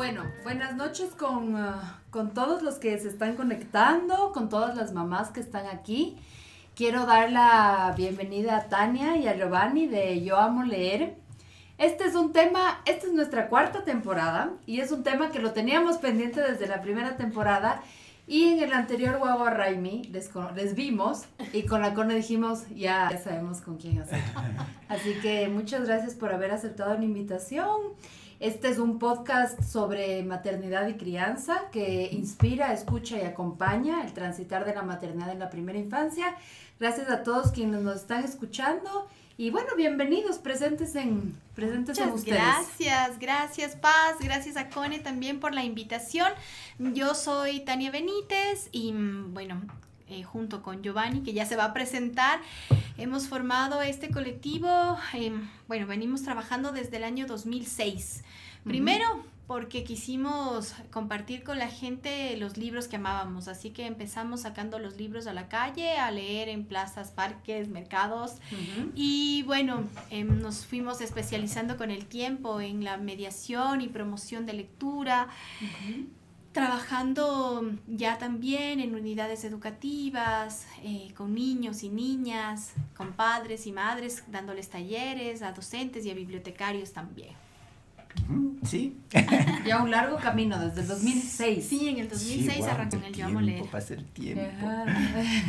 Bueno, buenas noches con, ah, con todos los que se están conectando, con todas las mamás que están aquí. Quiero dar la bienvenida a Tania y a Giovanni de Yo Amo Leer. Este es un tema, esta es nuestra cuarta temporada y es un tema que lo teníamos pendiente desde la primera temporada y en el anterior Guagua Raimi les, les, vimos y con la Cone dijimos, ya, ya sabemos con quién hacer. Así que muchas gracias por haber aceptado la invitación. Este es un podcast sobre maternidad y crianza que inspira, escucha y acompaña el transitar de la maternidad en la primera infancia. Gracias a todos quienes nos están escuchando. Y bueno, bienvenidos, presentes en, presentes en ustedes. Gracias, gracias Paz, gracias a Cone también por la invitación. Yo soy Tania Benítez y mm, bueno, eh, junto con Giovanni, que ya se va a presentar. Hemos formado este colectivo, em, bueno, venimos trabajando desde el año 2006. Primero, porque quisimos compartir con la gente los libros que amábamos, así que empezamos sacando los libros a la calle, a leer en plazas, parques, mercados. Y bueno, em, nos fuimos especializando con el tiempo en la mediación y promoción de lectura trabajando ya también en unidades educativas, eh, con niños y niñas, con padres y madres, dándoles talleres a docentes y a bibliotecarios también. Sí. ya un largo camino desde el 2006. Sí, en el 2006 arrancó en el Yo Amo Leer. Pasa el tiempo.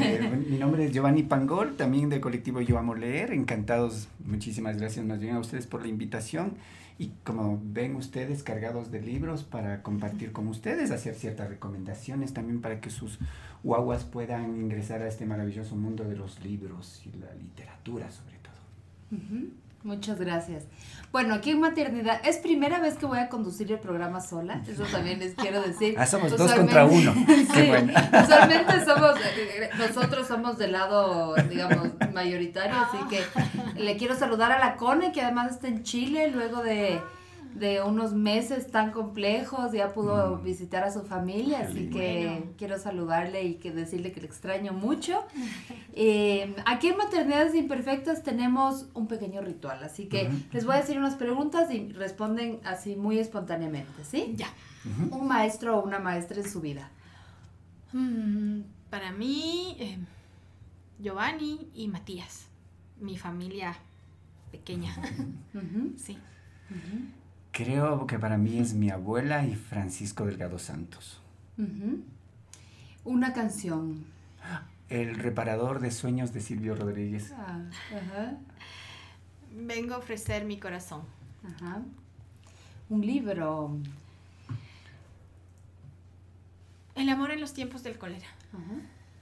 Eh, mi nombre es Giovanni Pangol, también del colectivo Yo Amo Leer. Encantados, muchísimas gracias más bien a ustedes por la invitación y como ven ustedes cargados de libros para compartir con ustedes, hacer ciertas recomendaciones también para que sus guaguas puedan ingresar a este maravilloso mundo de los libros y la literatura sobre todo. Muchas gracias. Bueno, aquí en maternidad, es primera vez que voy a conducir el programa sola, eso también les quiero decir. Ah, somos dos contra uno. sí, bueno. Usualmente somos, nosotros somos del lado, digamos, mayoritario, así que le quiero saludar a la Cone, que además está en Chile, luego de de unos meses tan complejos, ya pudo mm. visitar a su familia, así que quiero saludarle y que decirle que le extraño mucho. Eh, aquí en Maternidades Imperfectas tenemos un pequeño ritual, así que les voy a decir unas preguntas y responden así muy espontáneamente, ¿sí? Ya. Un maestro o una maestra en su vida. Mm, para mí, eh, Giovanni y Matías, mi familia pequeña. Sí. Creo que para mí es mi abuela y Francisco Delgado Santos. Una canción. El reparador de sueños de Silvio Rodríguez. Ah, Vengo a ofrecer mi corazón. Un libro. El amor en los tiempos del cólera.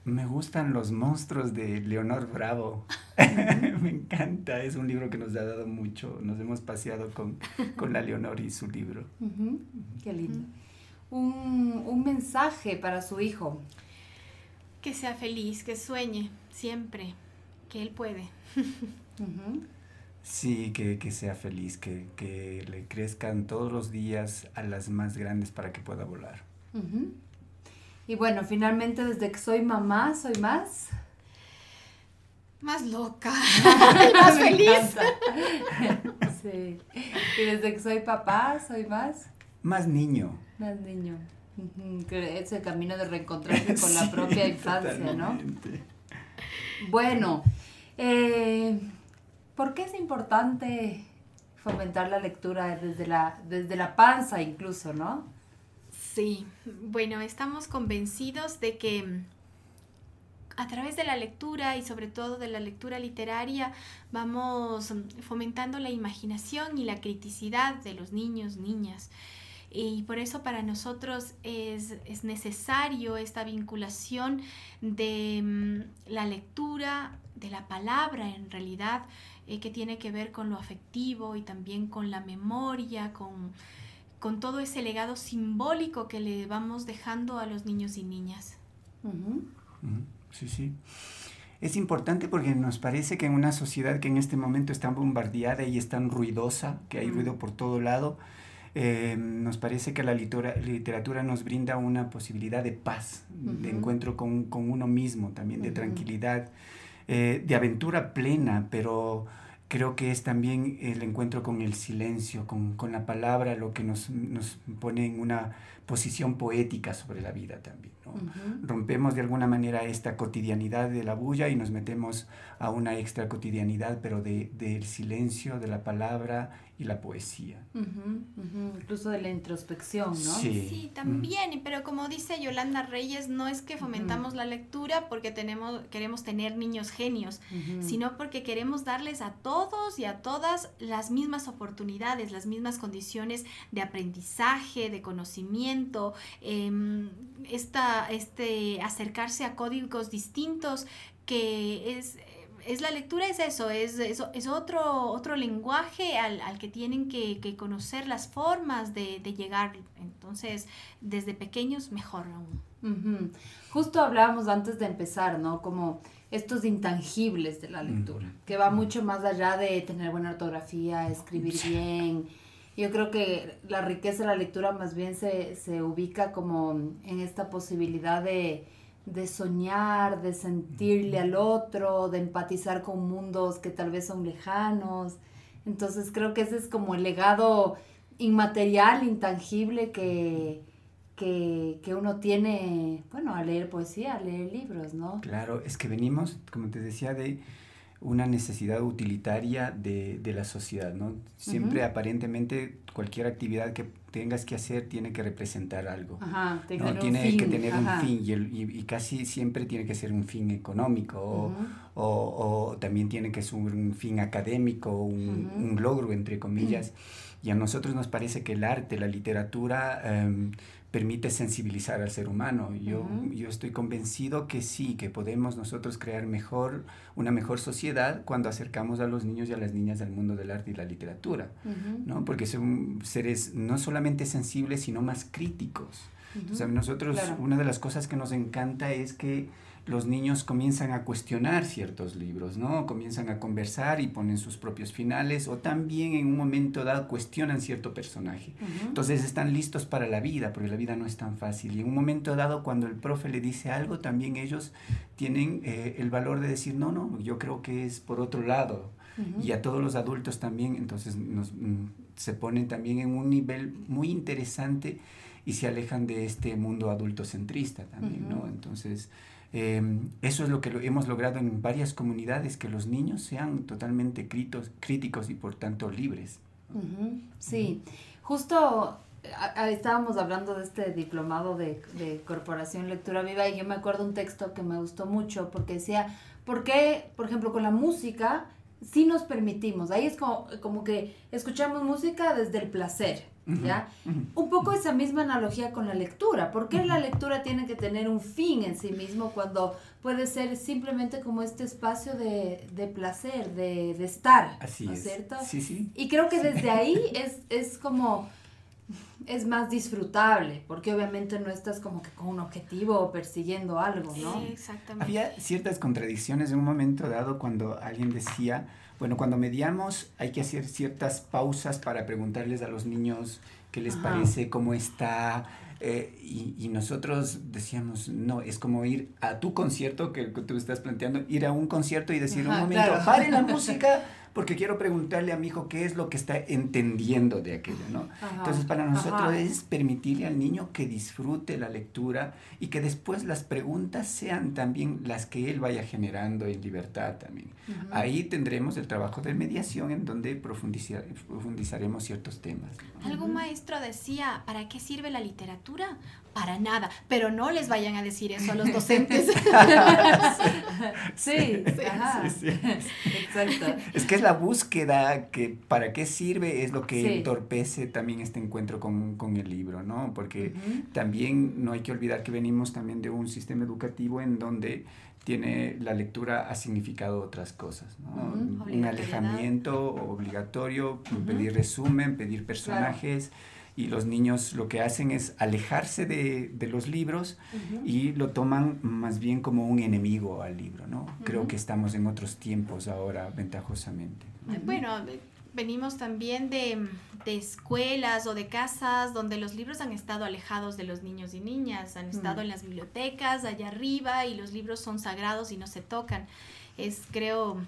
Me gustan los monstruos de Leonor Bravo. Me encanta, es un libro que nos ha dado mucho. Nos hemos paseado con, la Leonor y su libro. Qué lindo. un, un, mensaje para su hijo. Que sea feliz, que sueñe siempre, que él puede. Sí, que, sea feliz, que, que, le crezcan todos los días a las más grandes para que pueda volar. Y bueno, finalmente desde que soy mamá, soy más... Más loca, más feliz. sí. Y desde que soy papá, soy más... Más niño. Más niño. Es el camino de reencontrarse con la propia infancia, ¿no? Bueno, eh, ¿por qué es importante fomentar la lectura desde la, desde la panza incluso, ¿no? Sí, bueno, estamos convencidos de que mm, a través de la lectura y sobre todo de la lectura literaria vamos mm, fomentando la imaginación y la criticidad de los niños, niñas. Y por eso para nosotros es, necesario esta vinculación de mm, la lectura, de la palabra en realidad, eh, que tiene que ver con lo afectivo y también con la memoria, con con todo ese legado simbólico que le vamos dejando a los niños y niñas. Sí, sí. Es importante porque nos parece que en una sociedad que en este momento está bombardeada y es tan ruidosa, que hay ruido por todo lado, eh, nos parece que la literatura nos brinda una posibilidad de paz, de encuentro con, uno mismo, también de tranquilidad, eh, de aventura plena, pero creo que es también el encuentro con el silencio, con, con la palabra, lo que nos, nos, pone en una posición poética sobre la vida también. ¿no? Rompemos de alguna manera esta cotidianidad de la bulla y nos metemos a una extra cotidianidad, pero de, del silencio, de la palabra y la poesía. Incluso de la introspección, ¿no? Sí, sí también, pero como dice Yolanda Reyes, no es que fomentamos la lectura porque tenemos, queremos tener niños genios, sino porque queremos darles a todos y a todas las mismas oportunidades, las mismas condiciones de aprendizaje, de conocimiento, em, esta, este, acercarse a códigos distintos que es es la lectura es eso, es, es, otro, otro lenguaje al, que tienen que, conocer las formas de, llegar. Entonces, desde pequeños, mejor aún. Justo hablábamos antes de empezar, ¿no? Como estos intangibles de la lectura, que va mucho más allá de tener buena ortografía, escribir bien. Yo creo que la riqueza de la lectura más bien se, se ubica como en esta posibilidad de de soñar, de sentirle al otro, de empatizar con mundos que tal vez son lejanos. Entonces creo que ese es como el legado inmaterial, intangible que, que, que, uno tiene, bueno, a leer poesía, a leer libros, ¿no? Claro, es que venimos, como te decía, de una necesidad utilitaria de, de la sociedad, ¿no? Siempre aparentemente cualquier actividad que tengas que hacer tiene que representar algo. Ajá, ¿no? Tiene que tener un fin y, y, casi siempre tiene que ser un fin económico o, o, o, también tiene que ser un fin académico, un, un logro, entre comillas. Y a nosotros nos parece que el arte, la literatura, em, permite sensibilizar al ser humano. Yo, yo estoy convencido que sí, que podemos nosotros crear mejor, una mejor sociedad cuando acercamos a los niños y a las niñas al mundo del arte y la literatura, ¿no? Porque son seres no solamente sensibles, sino más críticos. nosotros, una de las cosas que nos encanta es que los niños comienzan a cuestionar ciertos libros, ¿no? Comienzan a conversar y ponen sus propios finales o también en un momento dado cuestionan cierto personaje. Entonces están listos para la vida, porque la vida no es tan fácil. Y en un momento dado, cuando el profe le dice algo, también ellos tienen eh, el valor de decir, no, no, yo creo que es por otro lado. Y a todos los adultos también, entonces nos, mm, se ponen también en un nivel muy interesante y se alejan de este mundo adultocentrista también, ¿no? Entonces, Em, eso es lo que hemos logrado en varias comunidades, que los niños sean totalmente críticos y por tanto libres. Sí, justo estábamos hablando de este diplomado de, de, Corporación Lectura Viva y yo me acuerdo un texto que me gustó mucho porque decía, ¿por qué, por ejemplo, con la música, si nos permitimos? Ahí es como, como que escuchamos música desde el placer. ¿Ya? Un poco esa misma analogía con la lectura. ¿Por qué la lectura tiene que tener un fin en sí mismo cuando puede ser simplemente como este espacio de, placer, de, estar? Así es. cierto? Sí, sí. Y creo que desde ahí es, es como es más disfrutable, porque obviamente no estás como que con un objetivo o persiguiendo algo, ¿no? Sí, exactamente. Había ciertas contradicciones en un momento dado cuando alguien decía, bueno, cuando mediamos hay que hacer ciertas pausas para preguntarles a los niños qué les parece, cómo está. Eh, y, nosotros decíamos, no, es como ir a tu concierto que, tú estás planteando, ir a un concierto y decir, un momento, pare la música porque quiero preguntarle a mi hijo qué es lo que está entendiendo de aquello, ¿no? Entonces, para nosotros es permitirle al niño que disfrute la lectura y que después las preguntas sean también las que él vaya generando en libertad también. Ahí tendremos el trabajo de mediación en donde profundizar, profundizaremos ciertos temas. Algún maestro decía, ¿para qué sirve la literatura? Para nada, pero no les vayan a decir eso a los docentes. sí, sí, exacto. Es que es la búsqueda que para qué sirve es lo que entorpece también este encuentro con, el libro, ¿no? Porque también no hay que olvidar que venimos también de un sistema educativo en donde tiene la lectura ha significado otras cosas, ¿no? Un alejamiento obligatorio, pedir resumen, pedir personajes y los niños lo que hacen es alejarse de, de los libros y lo toman más bien como un enemigo al libro, ¿no? Creo que estamos en otros tiempos ahora, ventajosamente. Bueno, venimos también de, de, escuelas o de casas donde los libros han estado alejados de los niños y niñas, han estado en las bibliotecas allá arriba y los libros son sagrados y no se tocan. Es, creo,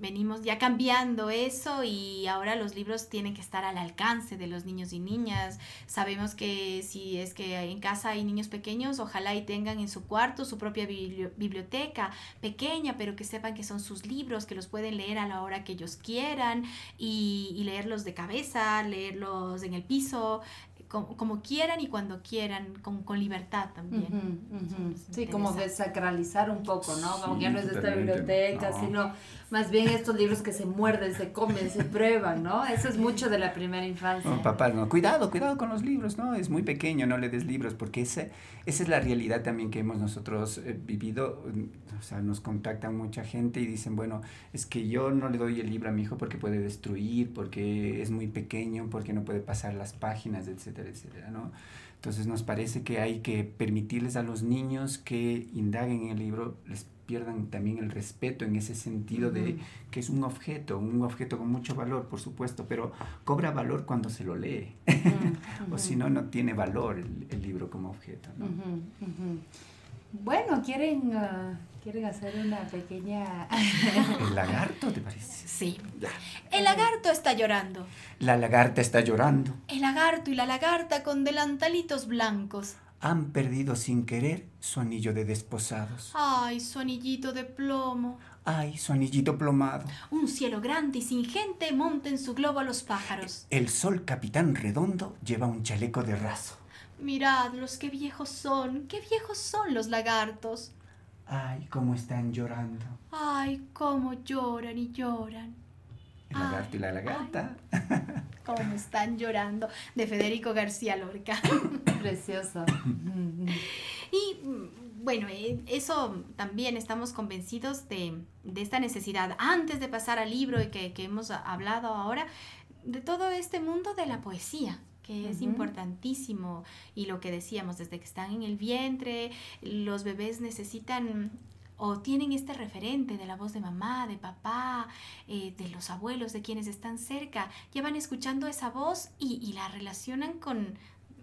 venimos ya cambiando eso y ahora los libros tienen que estar al alcance de los niños y niñas. Sabemos que si es que en casa hay niños pequeños, ojalá y tengan en su cuarto su propia biblioteca pequeña, pero que sepan que son sus libros, que los pueden leer a la hora que ellos quieran y, y leerlos de cabeza, leerlos en el piso, como, quieran y cuando quieran, con, con libertad también. Sí, como desacralizar un poco, ¿no? Como ya no es de esta biblioteca, sino más bien estos libros que se muerden, se comen, se prueban, ¿no? Eso es mucho de la primera infancia. No, papá, no, cuidado, cuidado con los libros, ¿no? Es muy pequeño, no le des libros, porque ese, esa es la realidad también que hemos nosotros eh, vivido. O sea, nos contactan mucha gente y dicen, bueno, es que yo no le doy el libro a mi hijo porque puede destruir, porque es muy pequeño, porque no puede pasar las páginas, etcétera, etcétera, ¿no? Entonces nos parece que hay que permitirles a los niños que indaguen en el libro, les pierdan también el respeto en ese sentido de que es un objeto, un objeto con mucho valor, por supuesto, pero cobra valor cuando se lo lee. o si no, no tiene valor el, libro como objeto. Bueno, quieren, ah, quieren hacer una pequeña... ¿El lagarto te parece? Sí. El lagarto está llorando. La lagarta está llorando. El lagarto y la lagarta con delantalitos blancos han perdido sin querer su anillo de desposados. Ay, su anillito de plomo. Ay, su anillito plomado. Un cielo grande y sin gente monta en su globo a los pájaros. El sol capitán redondo lleva un chaleco de raso. Miradlos, qué viejos son, qué viejos son los lagartos. Ay, cómo están llorando. Ay, cómo lloran y lloran. El lagarto y la lagarta. cómo están llorando. De Federico García Lorca. Precioso. y bueno, eh, eso también estamos convencidos de, esta necesidad. Antes de pasar al libro que, que hemos hablado ahora, de todo este mundo de la poesía que es importantísimo. Y lo que decíamos desde que están en el vientre los bebés necesitan o tienen este referente de la voz de mamá, de papá, eh, de los abuelos, de quienes están cerca, ya van escuchando esa voz y la relacionan con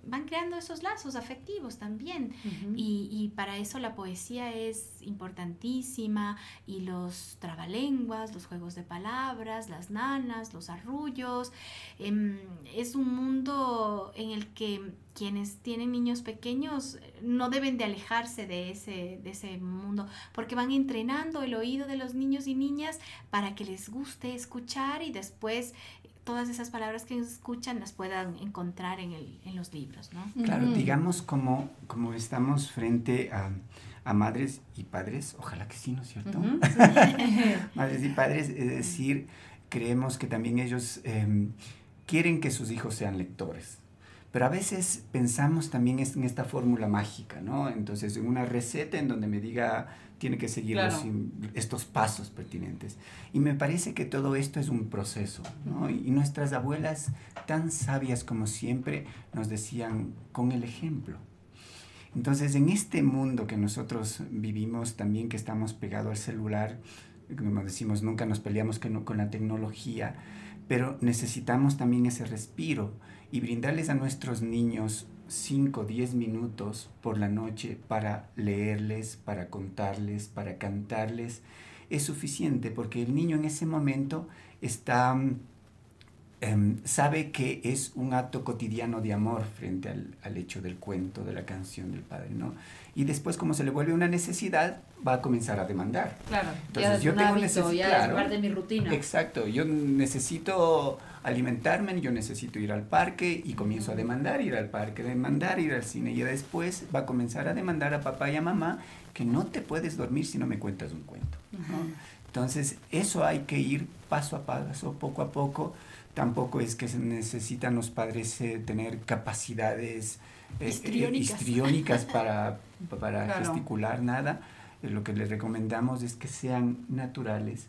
van creando esos lazos afectivos también. y, y, para eso la poesía es importantísima y los trabalenguas, los juegos de palabras, las nanas, los arrullos. Em, es un mundo en el que quienes tienen niños pequeños eh, no deben de alejarse de ese, de ese mundo porque van entrenando el oído de los niños y niñas para que les guste escuchar y después todas esas palabras que escuchan las puedan encontrar en, el, en los libros, ¿no? Claro, digamos como, como estamos frente a, a, madres y padres, ojalá que sí, ¿no es cierto? madres y padres, es decir, creemos que también ellos em, quieren que sus hijos sean lectores. Pero a veces pensamos también en esta fórmula mágica, ¿no? Entonces, en una receta en donde me diga tiene que seguir estos pasos pertinentes. Y me parece que todo esto es un proceso, ¿no? Y nuestras abuelas, tan sabias como siempre, nos decían con el ejemplo. Entonces, en este mundo que nosotros vivimos, también que estamos pegados al celular, como decimos, nunca nos peleamos con la tecnología, pero necesitamos también ese respiro y brindarles a nuestros niños 5, 10 minutos por la noche para leerles, para contarles, para cantarles, es suficiente porque el niño en ese momento está, em, sabe que es un acto cotidiano de amor frente al, al, hecho del cuento, de la canción del padre, ¿no? Y después, como se le vuelve una necesidad, va a comenzar a demandar. Claro, Entonces, yo tengo necesidad. Ya de mi rutina. Exacto, yo necesito alimentarme, yo necesito ir al parque y comienzo a demandar ir al parque, demandar ir al cine y después va a comenzar a demandar a papá y a mamá que no te puedes dormir si no me cuentas un cuento. Entonces, eso hay que ir paso a paso, poco a poco. Tampoco es que se necesitan los padres eh, tener capacidades eh, eh, histriónicas. para, para gesticular nada. lo que les recomendamos es que sean naturales,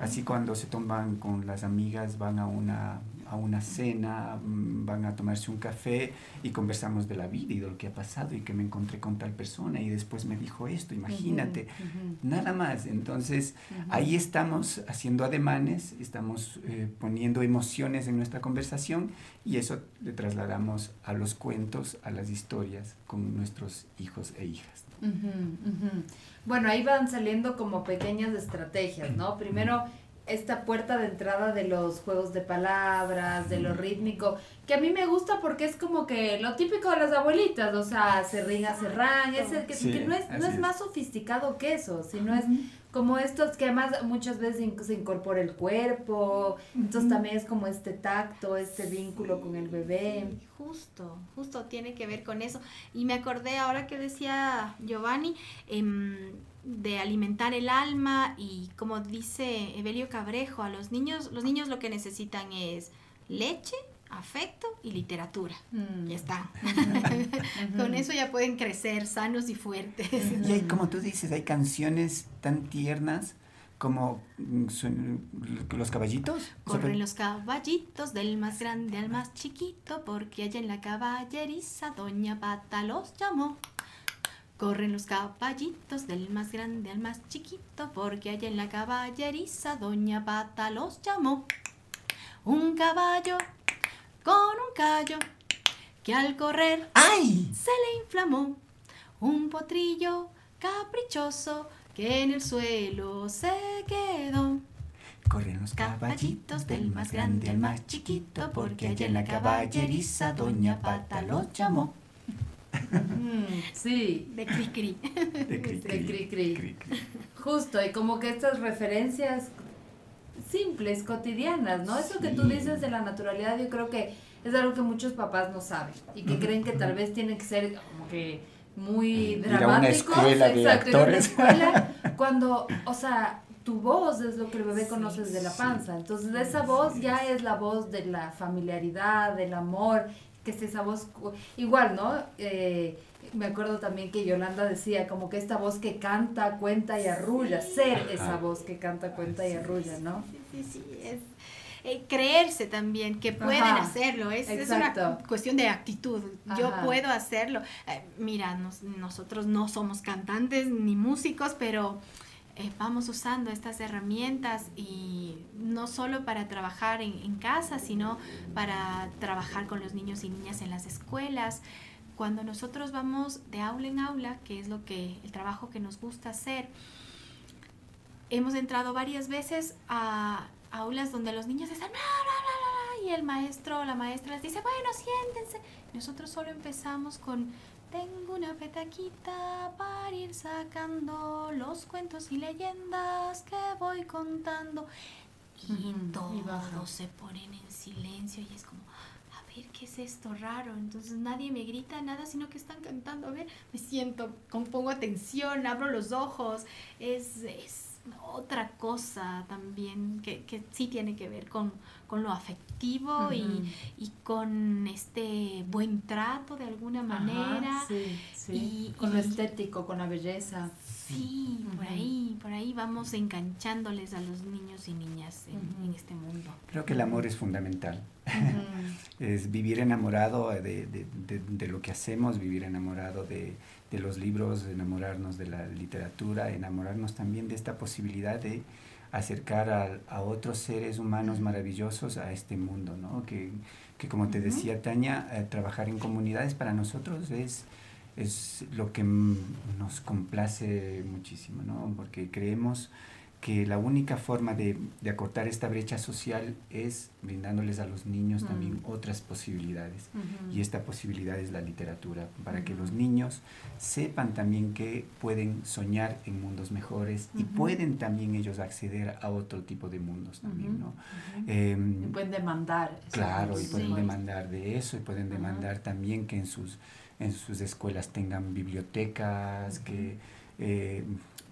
Así cuando se toman con las amigas, van a una, a una cena, mm, van a tomarse un café y conversamos de la vida y de lo que ha pasado y que me encontré con tal persona y después me dijo esto, imagínate, nada más. Entonces ahí estamos haciendo ademanes, estamos eh, poniendo emociones en nuestra conversación y eso le trasladamos a los cuentos, a las historias con nuestros hijos e hijas. Bueno, ahí van saliendo como pequeñas estrategias, ¿no? Primero, esta puerta de entrada de los juegos de palabras, de lo rítmico, que a mí me gusta porque es como que lo típico de las abuelitas, o sea, se ringa, se ran, es el que, que, no es, no es, más sofisticado que eso, sino es como estos que además muchas veces se incorpora el cuerpo, entonces también es como este tacto, este vínculo con el bebé. Justo, justo tiene que ver con eso. Y me acordé ahora que decía Giovanni, eh, de alimentar el alma y como dice Evelio Cabrejo, a los niños, los niños lo que necesitan es leche, afecto y literatura. Mm. Ya está. Con eso ya pueden crecer sanos y fuertes. Y hay, como tú dices, hay canciones tan tiernas como mm, los caballitos. Corren los caballitos del más grande al más chiquito, porque allá en la caballeriza Doña Pata los llamó. Corren los caballitos del más grande al más chiquito, porque allá en la caballeriza Doña Pata los llamó. Un caballo con un callo que al correr ¡Ay! se le inflamó. Un potrillo caprichoso que en el suelo se quedó. Corren los caballitos del más grande al más chiquito, porque allá en la caballeriza Doña Pata los llamó. Mm, sí. De cri cri. De cri cri. Justo, y como que estas referencias simples, cotidianas, ¿no? Eso que tú dices de la naturalidad, yo creo que es algo que muchos papás no saben y que creen que tal vez tiene que ser como que muy dramático. Exacto, una escuela, cuando, o sea, tu voz es lo que el bebé conoce desde la panza. Entonces, esa voz ya es la voz de la familiaridad, del amor, que es esa voz igual, ¿no? Eh, me acuerdo también que Yolanda decía como que esta voz que canta, cuenta y arrulla, ser esa voz que canta, cuenta y arrulla, ¿no? Sí, sí, es eh, creerse también que pueden hacerlo, es, es, una cuestión de actitud, yo puedo hacerlo. Eh, mira, nosotros no somos cantantes ni músicos, pero eh, vamos usando estas herramientas y no solo para trabajar en, casa, sino para trabajar con los niños y niñas en las escuelas. Cuando nosotros vamos de aula en aula, que es lo que el trabajo que nos gusta hacer, hemos entrado varias veces a aulas donde los niños están y el maestro o la maestra les dice, bueno, siéntense. Nosotros solo empezamos con tengo una petaquita para ir sacando los cuentos y leyendas que voy contando. Y todos se ponen en silencio y es como, a ver, ¿qué es esto raro? Entonces nadie me grita nada, sino que están cantando. A ver, me siento, pongo atención, abro los ojos. Es, es otra cosa también que, que sí tiene que ver con, con lo afectivo y, y, con este buen trato de alguna manera. sí, sí. con lo estético, con la belleza. Sí, por ahí, por ahí vamos enganchándoles a los niños y niñas en, en este mundo. Creo que el amor es fundamental. es vivir enamorado de, de, de, de, lo que hacemos, vivir enamorado de, los libros, enamorarnos de la literatura, enamorarnos también de esta posibilidad de acercar a, a otros seres humanos maravillosos a este mundo, ¿no? Que, que como te decía Tania, eh, trabajar en comunidades para nosotros es es lo que nos complace muchísimo, ¿no? Porque creemos que la única forma de, de, acortar esta brecha social es brindándoles a los niños también otras posibilidades. Y esta posibilidad es la literatura, para que los niños sepan también que pueden soñar en mundos mejores y pueden también ellos acceder a otro tipo de mundos también, ¿no? Em, y pueden demandar. Claro, y pueden demandar de eso y pueden demandar también que en sus en sus escuelas tengan bibliotecas, que, eh,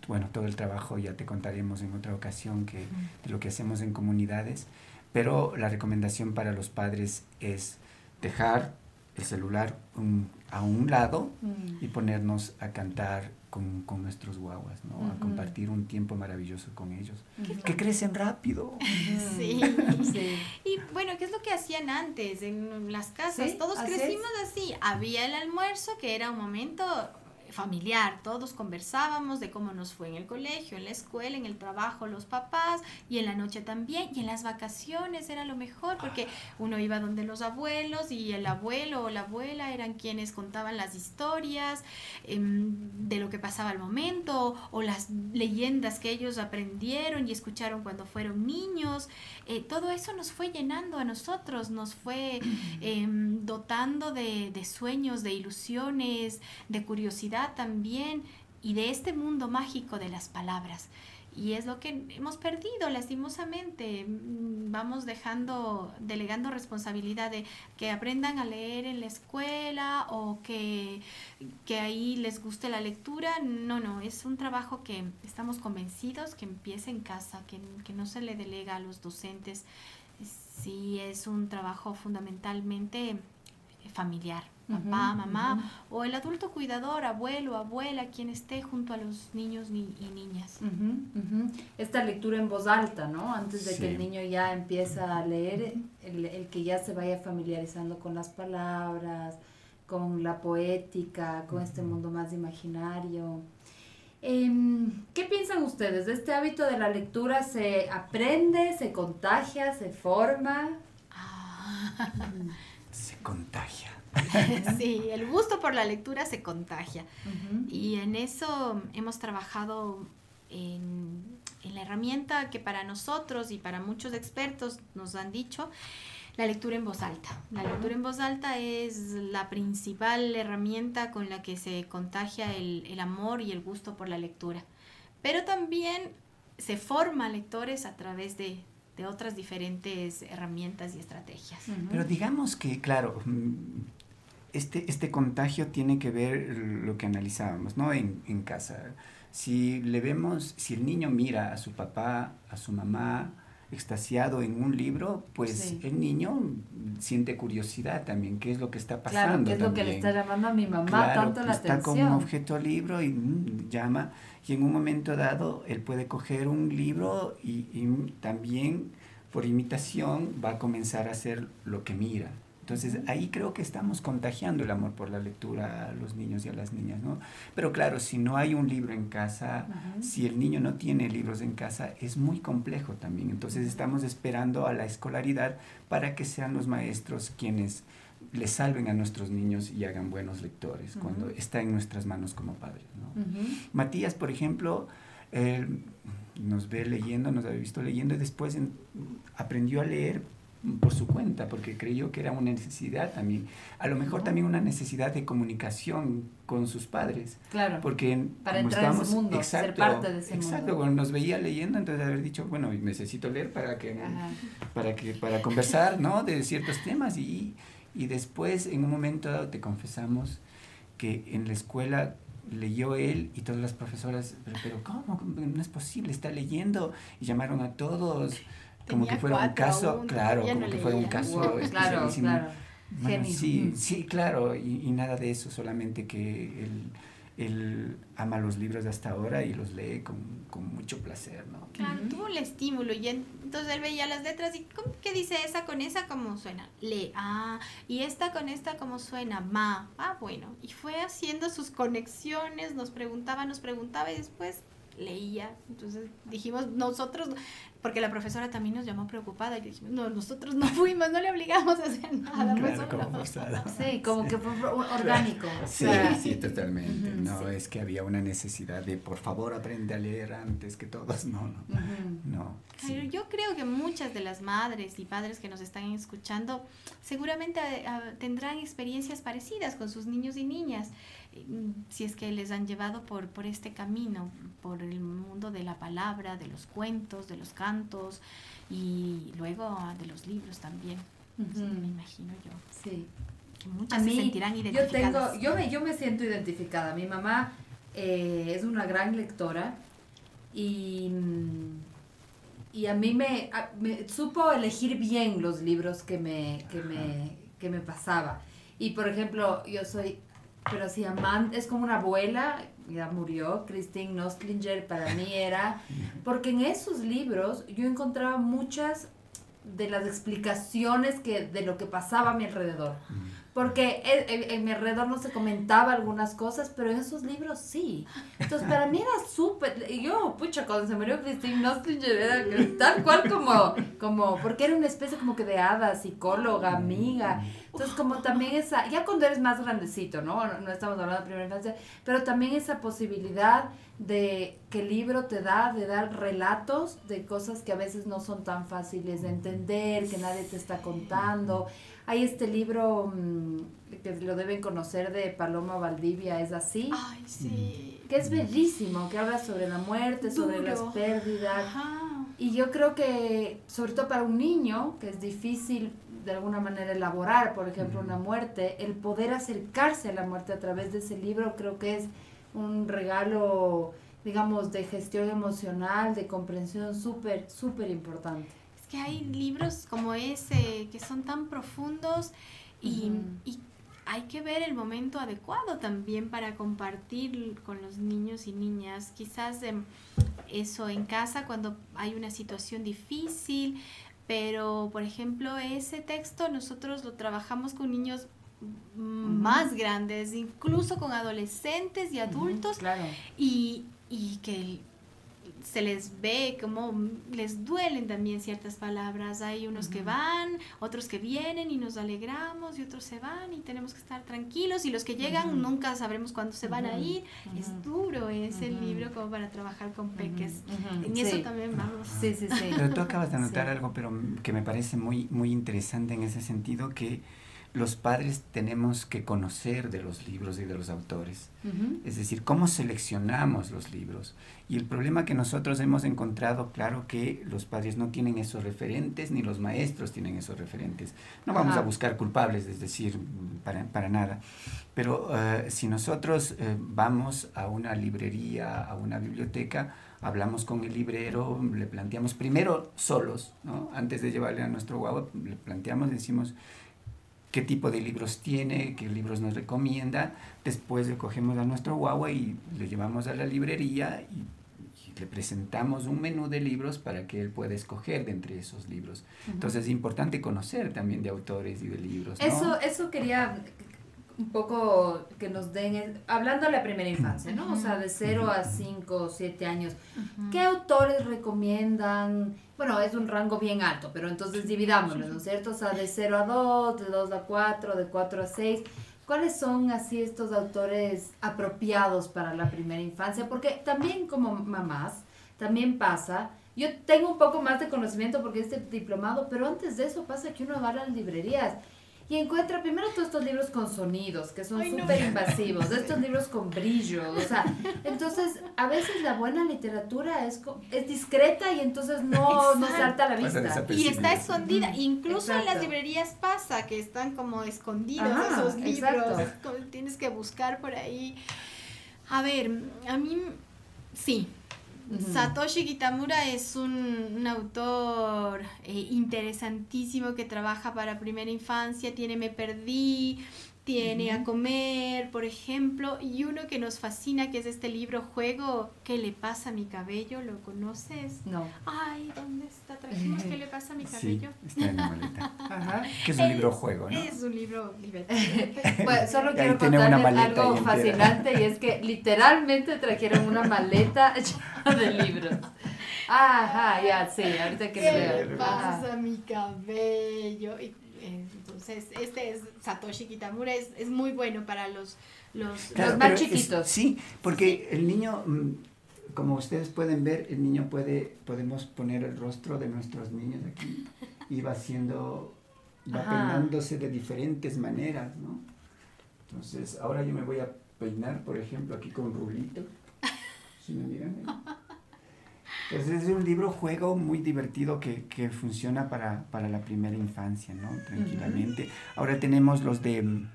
bueno, todo el trabajo ya te contaremos en otra ocasión que, de lo que hacemos en comunidades, pero la recomendación para los padres es dejar el celular a un lado y ponernos a cantar con, nuestros guaguas, ¿no? A compartir un tiempo maravilloso con ellos, que crecen rápido. Sí. sí. Y bueno, ¿qué es lo que hacían antes en las casas? Todos crecimos así. Había el almuerzo, que era un momento familiar, todos conversábamos de cómo nos fue en el colegio, en la escuela, en el trabajo, los papás y en la noche también y en las vacaciones era lo mejor porque uno iba donde los abuelos y el abuelo o la abuela eran quienes contaban las historias em, de lo que pasaba al momento o las leyendas que ellos aprendieron y escucharon cuando fueron niños. Eh, todo eso nos fue llenando a nosotros, nos fue em, dotando de, de sueños, de ilusiones, de curiosidad también y de este mundo mágico de las palabras. Y es lo que hemos perdido lastimosamente. Mm, vamos dejando, delegando responsabilidad de que aprendan a leer en la escuela o que, que ahí les guste la lectura. No, no, es un trabajo que estamos convencidos que empieza en casa, que, que no se le delega a los docentes. Sí, es un trabajo fundamentalmente familiar papá, mamá, o el adulto cuidador, abuelo, abuela, quien esté junto a los niños y niñas. Esta lectura en voz alta, ¿no? Antes de que el niño ya empieza a leer, el, que ya se vaya familiarizando con las palabras, con la poética, con este mundo más imaginario. Em, ¿Qué piensan ustedes? ¿De este hábito de la lectura se aprende, se contagia, se forma? Ah. se contagia. sí, el gusto por la lectura se contagia. Y en eso hemos trabajado en, la herramienta que para nosotros y para muchos expertos nos han dicho, la lectura en voz alta. La lectura en voz alta es la principal herramienta con la que se contagia el, amor y el gusto por la lectura. Pero también se forma lectores a través de, otras diferentes herramientas y estrategias. Pero digamos que, claro, este, este contagio tiene que ver lo que analizábamos, ¿no? En, en casa. Si le vemos, si el niño mira a su papá, a su mamá, extasiado en un libro, pues el niño siente curiosidad también, qué es lo que está pasando. Claro, qué es lo que le está llamando a mi mamá tanto la está atención. Está como objeto libro y mm, llama, y en un momento dado él puede coger un libro y, y, también por imitación va a comenzar a hacer lo que mira. Entonces ahí creo que estamos contagiando el amor por la lectura a los niños y a las niñas, ¿no? Pero claro, si no hay un libro en casa, si el niño no tiene libros en casa, es muy complejo también. Entonces estamos esperando a la escolaridad para que sean los maestros quienes les salven a nuestros niños y hagan buenos lectores cuando está en nuestras manos como padres, ¿no? Matías, por ejemplo, nos ve leyendo, nos había visto leyendo y después aprendió a leer por su cuenta, porque creyó que era una necesidad también. A lo mejor también una necesidad de comunicación con sus padres. Claro. Porque para entrar en ese mundo, ser parte de ese exacto, cuando nos veía leyendo, entonces haber dicho, bueno, necesito leer para que, para que, para conversar, ¿no? De ciertos temas y, y después, en un momento dado, te confesamos que en la escuela leyó él y todas las profesoras, pero, pero ¿cómo? No es posible, está leyendo y llamaron a todos como que fuera un caso, claro, como que fuera un caso claro, claro. sí, sí, claro, y, nada de eso, solamente que él, él, ama los libros hasta ahora y los lee con, con mucho placer, ¿no? Claro, tuvo el estímulo y entonces él veía las letras y ¿qué dice esa con esa? ¿Cómo suena? Le, ah, y esta con esta, ¿cómo suena? Ma, ah, bueno, y fue haciendo sus conexiones, nos preguntaba, nos preguntaba y después leía. Entonces dijimos, nosotros, porque la profesora también nos llamó preocupada y dijimos, no, nosotros no fuimos, no le obligamos a hacer nada. como sí, como que fue orgánico. Sí, sí, totalmente. No, es que había una necesidad de, por favor, aprende a leer antes que todos. No, no. no Yo creo que muchas de las madres y padres que nos están escuchando seguramente eh, tendrán experiencias parecidas con sus niños y niñas si es que les han llevado por, por este camino, por el mundo de la palabra, de los cuentos, de los cantos y luego de los libros también. me imagino yo. Sí. Que muchas se sentirán identificadas. Yo, tengo, yo, me, yo me siento identificada. Mi mamá eh, es una gran lectora y, y a mí me, me, supo elegir bien los libros que me, que me, que me pasaba. Y por ejemplo, yo soy pero sí, Amanda es como una abuela, ya murió, Christine Nostlinger para mí era, porque en esos libros yo encontraba muchas de las explicaciones que, de lo que pasaba a mi alrededor. Porque en, mi alrededor no se comentaba algunas cosas, pero en esos libros sí. Entonces, para mí era súper, yo, pucha, cuando se murió Christine Nostringer era tal cual como, como, porque era una especie como que de hada, psicóloga, amiga. Entonces, como también esa, ya cuando eres más grandecito, ¿no? No estamos hablando de primera infancia, pero también esa posibilidad de que el libro te da, de dar relatos de cosas que a veces no son tan fáciles de entender, que nadie te está contando. Hay este libro mm, que lo deben conocer de Paloma Valdivia, es así. Ay, sí. Que es bellísimo, que habla sobre la muerte, sobre las pérdidas. Y yo creo que, sobre todo para un niño, que es difícil de alguna manera elaborar, por ejemplo, una muerte, el poder acercarse a la muerte a través de ese libro creo que es un regalo, digamos, de gestión emocional, de comprensión súper, súper importante que hay libros como ese que son tan profundos y, hay que ver el momento adecuado también para compartir con los niños y niñas. Quizás eso en casa cuando hay una situación difícil, pero por ejemplo ese texto nosotros lo trabajamos con niños más grandes, incluso con adolescentes y adultos, y, y que se les ve como les duelen también ciertas palabras. Hay unos que van, otros que vienen y nos alegramos y otros se van y tenemos que estar tranquilos y los que llegan nunca sabremos cuándo se van a ir. Es duro ese libro como para trabajar con peques. En eso también vamos. Sí, sí, sí. Pero tú acabas de anotar algo pero que me parece muy, muy interesante en ese sentido que los padres tenemos que conocer de los libros y de los autores. Es decir, cómo seleccionamos los libros. Y el problema que nosotros hemos encontrado, claro que los padres no tienen esos referentes, ni los maestros tienen esos referentes. No vamos a buscar culpables, es decir, para, nada. Pero eh, si nosotros eh, vamos a una librería, a una biblioteca, hablamos con el librero, le planteamos primero solos, ¿no? antes de llevarle a nuestro guagua, le planteamos, decimos, qué tipo de libros tiene, qué libros nos recomienda. Después le cogemos a nuestro guagua y lo llevamos a la librería y, le presentamos un menú de libros para que él pueda escoger de entre esos libros. Entonces es importante conocer también de autores y de libros. Eso, eso quería un poco que nos den, hablando de la primera infancia, ¿no? O sea, de 0 a 5 o 7 años. ¿Qué autores recomiendan? Bueno, es un rango bien alto, pero entonces dividámoslo, ¿no es cierto? O sea, de 0 a 2, de 2 a 4, de 4 a 6. ¿Cuáles son así estos autores apropiados para la primera infancia? Porque también como mamás, también pasa, yo tengo un poco más de conocimiento porque este diplomado, pero antes de eso pasa que uno va a las librerías y encuentra primero todos estos libros con sonidos, que son súper invasivos, estos libros con brillo, o sea, entonces a veces la buena literatura es, es discreta y entonces no, no salta a la vista. Y está escondida, incluso en las librerías pasa que están como escondidos esos libros, tienes que buscar por ahí. A ver, a mí sí, Satoshi Kitamura es un, autor eh, interesantísimo que trabaja para primera infancia, tiene Me Perdí, tiene a comer, por ejemplo, y uno que nos fascina, que es este libro Juego, ¿Qué le pasa a mi cabello? ¿Lo conoces? No. Ay, ¿dónde está? Trajimos ¿Qué le pasa a mi cabello? Sí, está en la maleta. Ajá. Que es un libro juego, ¿no? Es un libro divertido. bueno, solo quiero contarles algo fascinante y es que literalmente trajeron una maleta llena de libros. Ajá, ya, sí, ahorita que ¿Qué le pasa a mi cabello? Y, entonces, este es Satoshi Kitamura, es, es muy bueno para los, los, más chiquitos. sí, porque el niño, mm, como ustedes pueden ver, el niño puede, podemos poner el rostro de nuestros niños aquí y va haciendo, va peinándose de diferentes maneras, ¿no? Entonces, ahora yo me voy a peinar, por ejemplo, aquí con rulito. Si me miran. Entonces es un libro juego muy divertido que, que funciona para, para, la primera infancia, ¿no? Tranquilamente. Ahora tenemos los de mm,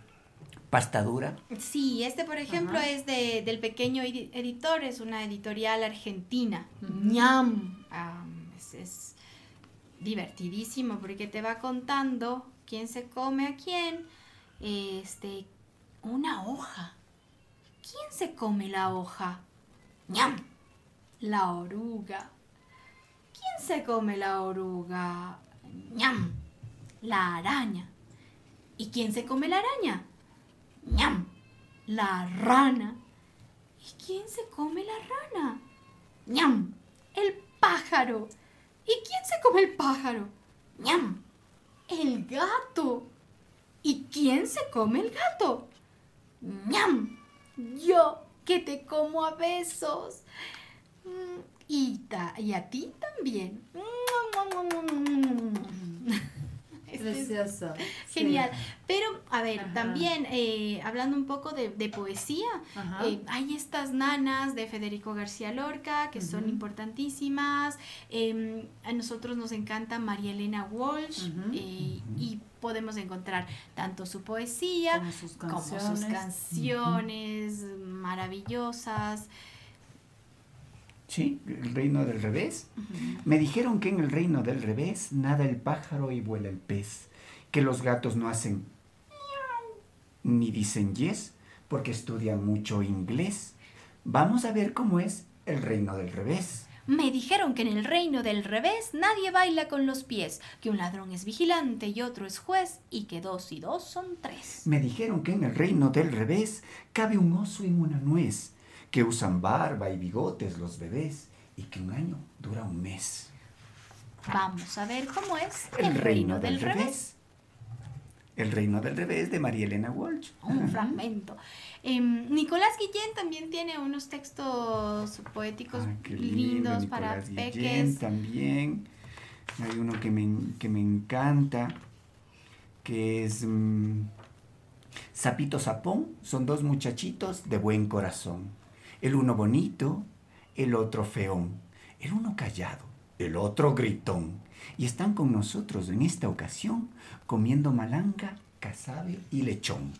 pastadura. Sí, este por ejemplo es de, del pequeño editor, es una editorial argentina. ¡Ñam! es, es, divertidísimo porque te va contando quién se come a quién. Este, una hoja. ¿Quién se come la hoja? ¡Ñam! La oruga. ¿Quién se come la oruga? ¡Ñam! La araña. ¿Y quién se come la araña? ¡Ñam! La rana. ¿Y quién se come la rana? ¡Ñam! El pájaro. ¿Y quién se come el pájaro? ¡Ñam! El gato. ¿Y quién se come el gato? ¡Ñam! Yo que te como a besos. Mm, y, y a ti también. Precioso. Genial. Pero, a ver, también eh, hablando un poco de, poesía, eh, hay estas nanas de Federico García Lorca que son importantísimas. Em, a nosotros nos encanta María Elena Walsh eh, y podemos encontrar tanto su poesía como sus canciones, como sus canciones maravillosas. Sí, el reino del revés. Me dijeron que en el reino del revés nada el pájaro y vuela el pez, que los gatos no hacen ni dicen yes porque estudian mucho inglés. Vamos a ver cómo es el reino del revés. Me dijeron que en el reino del revés nadie baila con los pies, que un ladrón es vigilante y otro es juez, y que dos y dos son tres. Me dijeron que en el reino del revés cabe un oso en una nuez, que usan barba y bigotes los bebés y que un año dura un mes. Vamos a ver cómo es el, reino, del, revés. El reino del revés de María Elena Walsh. Un fragmento. Em, Nicolás Guillén también tiene unos textos poéticos lindos para peques. También hay uno que me, que me encanta, que es mm, Sapito Sapón. Son dos muchachitos de buen corazón el uno bonito, el otro feón, el uno callado, el otro gritón. Y están con nosotros en esta ocasión comiendo malanga, casabe y lechón.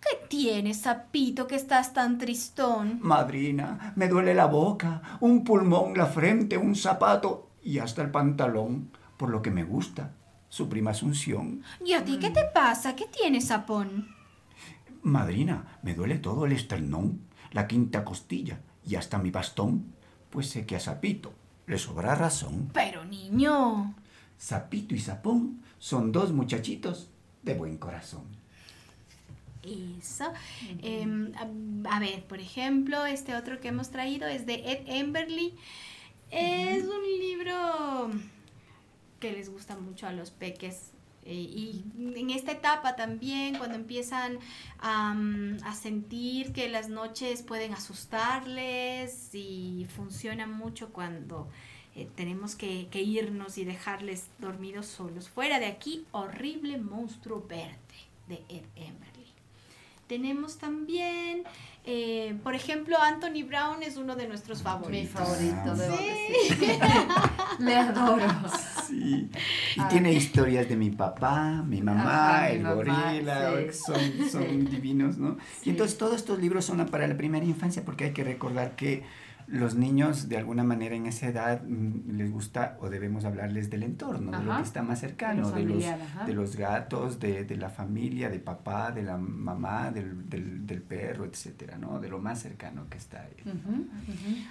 ¿Qué tienes, sapito, que estás tan tristón? Madrina, me duele la boca, un pulmón, la frente, un zapato y hasta el pantalón, por lo que me gusta, su prima Asunción. ¿Y a ti qué te pasa? ¿Qué tienes, sapón? Madrina, me duele todo el esternón, la quinta costilla y hasta mi bastón, pues sé que a Sapito le sobra razón. Pero niño. Sapito y Sapón son dos muchachitos de buen corazón. Eso. Em, a, ver, por ejemplo, este otro que hemos traído es de Ed Emberley. Es un libro que les gusta mucho a los peques eh, y en esta etapa también, cuando empiezan a sentir que las noches pueden asustarles y funciona mucho cuando eh, tenemos que, que, irnos y dejarles dormidos solos. Fuera de aquí, horrible monstruo verde de Ed Emerly. Tenemos también eh, por ejemplo, Anthony Brown es uno de nuestros favoritos. Mi favorito, debo sí. Le adoro. Sí. Y tiene historias de mi papá, mi mamá, el gorila, son, son divinos, ¿no? Y entonces todos estos libros son para la primera infancia porque hay que recordar que los niños de alguna manera en esa edad mm, les gusta o debemos hablarles del entorno, de lo que está más cercano, de los, de los gatos, de, de, la familia, de papá, de la mamá, del, del, perro, etcétera, ¿no? De lo más cercano que está ahí.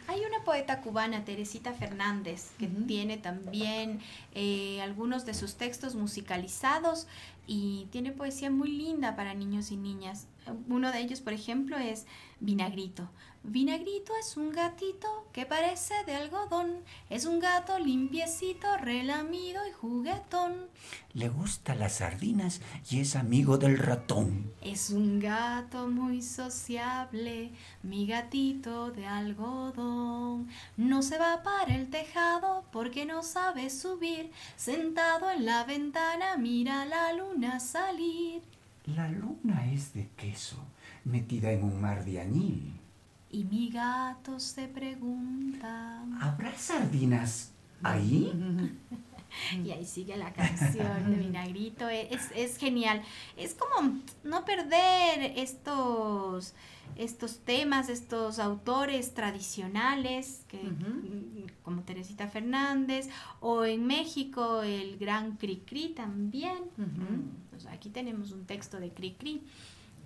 Hay una poeta cubana, Teresita Fernández, que tiene también eh, algunos de sus textos musicalizados y tiene poesía muy linda para niños y niñas. Uno de ellos, por ejemplo, es Vinagrito. Vinagrito es un gatito que parece de algodón. Es un gato limpiecito, relamido y juguetón. Le gusta las sardinas y es amigo del ratón. Es un gato muy sociable, mi gatito de algodón. No se va para el tejado porque no sabe subir. Sentado en la ventana mira la luna salir. La luna es de queso, metida en un mar de añil. Y mi gato se pregunta... ¿Habrá sardinas ahí? y ahí sigue la canción de Vinagrito. Es, es genial. Es como no perder estos, estos temas, estos autores tradicionales, que, como Teresita Fernández, o en México el gran Cricri también. Pues aquí tenemos un texto de Cricri.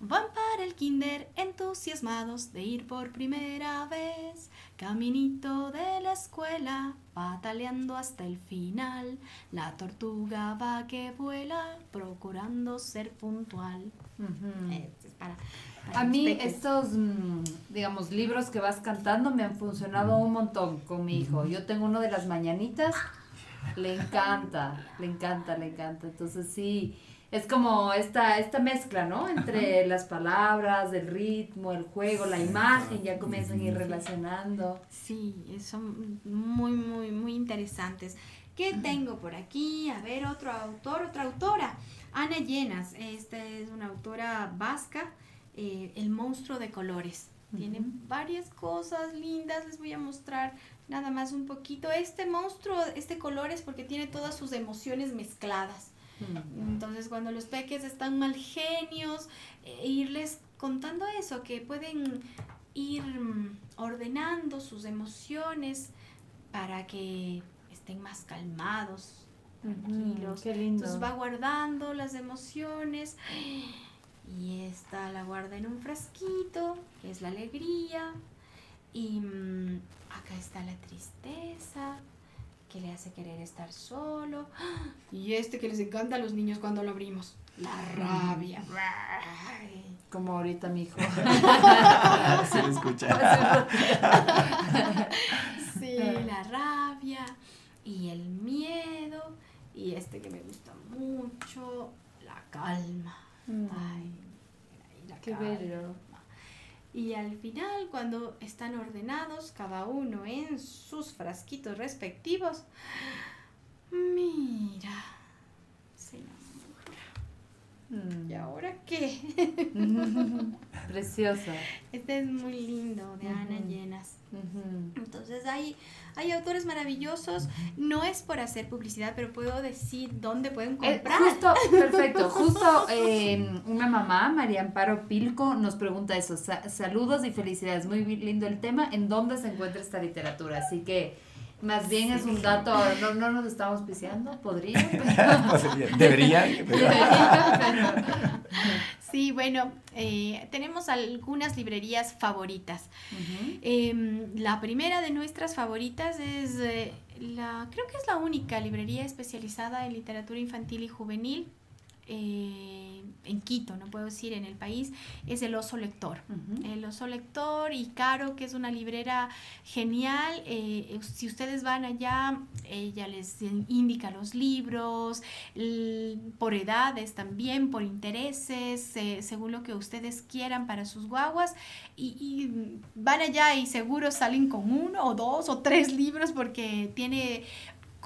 van para el kinder entusiasmados de ir por primera vez. Caminito de la escuela, pataleando hasta el final, la tortuga va que vuela, procurando ser puntual. Este a mí estos, mm, digamos, libros que vas cantando me han funcionado un montón con mi hijo. Yo tengo uno de las mañanitas, le encanta, le encanta, le encanta. Entonces sí, es como esta, esta mezcla, ¿no? Entre las palabras, el ritmo, el juego, la imagen, ya comienzan a ir relacionando. Sí, son muy, muy, muy interesantes. ¿Qué tengo por aquí? A ver, otro autor, otra autora. Ana Llenas, esta es una autora vasca, eh, El monstruo de colores. Tiene varias cosas lindas, les voy a mostrar nada más un poquito. Este monstruo, este color es porque tiene todas sus emociones mezcladas. Entonces, cuando los peques están mal genios, e irles contando eso, que pueden ir mm, ordenando sus emociones para que estén más calmados, tranquilos. qué lindo. Entonces va guardando las emociones y esta la guarda en un frasquito, que es la alegría. Y mm, acá está la tristeza, que le hace querer estar solo. Y este que les encanta a los niños cuando lo abrimos. La rabia. Como ahorita mi hijo. Se lo escucha. sí, la rabia y el miedo. Y este que me gusta mucho, la calma. Mm. Ay, la Qué bello. Y al final, cuando están ordenados, cada uno en sus frasquitos respectivos, mira, se enamora. Mm. ¿Y ahora qué? Preciosa. Este es muy lindo, de Ana Llenas. Entonces hay, hay autores maravillosos. No es por hacer publicidad, pero puedo decir dónde pueden eh, comprar. justo, perfecto. Justo em, una mamá, María Amparo Pilco, nos pregunta eso. saludos y felicidades. Muy lindo el tema. ¿En dónde se encuentra esta literatura? Así que más bien es un dato, no, no nos estamos piseando, podría. Debería. Sí, bueno, eh, tenemos algunas librerías favoritas. Em, la primera de nuestras favoritas es eh, la, creo que es la única librería especializada en literatura infantil y juvenil eh, en Quito, no puedo decir en el país, es el Oso Lector. El Oso Lector y Caro, que es una librera genial. Eh, si ustedes van allá, ella les indica los libros, por edades también, por intereses, eh, según lo que ustedes quieran para sus guaguas. Y, y van allá y seguro salen con uno o dos o tres libros porque tiene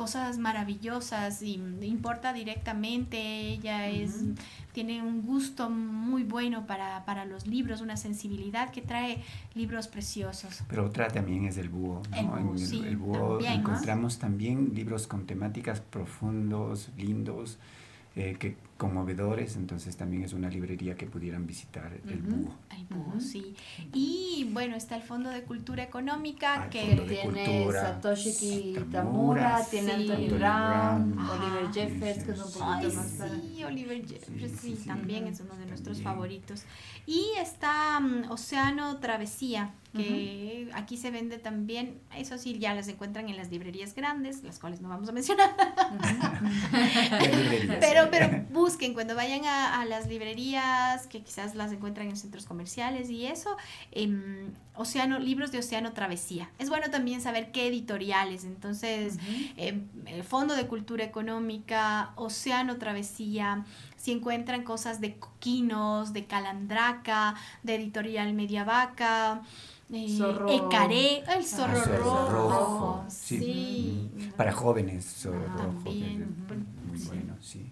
cosas maravillosas y importa directamente, ella es, tiene un gusto muy bueno para, para, los libros, una sensibilidad que trae libros preciosos. Pero otra también es el búho, ¿no? en el, búho encontramos también libros con temáticas profundos, lindos, eh, que conmovedores, entonces también es una librería que pudieran visitar el búho. El búho, sí. Y bueno, está el Fondo de Cultura Económica que tiene Satoshi Kitamura, tiene Anthony Brown, Oliver ah, Jeffers, que es un poquito más Sí, Oliver Jeffers, sí, también es uno de nuestros favoritos. Y está mm, Océano Travesía, que aquí se vende también, eso sí, ya las encuentran en las librerías grandes, las cuales no vamos a mencionar. pero, pero busquen cuando vayan a, las librerías, que quizás las encuentran en centros comerciales y eso, em, Océano, libros de Océano Travesía. Es bueno también saber qué editoriales, entonces, em, el Fondo de Cultura Económica, Océano Travesía, si encuentran cosas de Coquinos, de Calandraca, de Editorial Mediavaca, eh, Ecaré, el ah, zorro, rojo. Sí. Para jóvenes, zorro rojo. bueno, sí.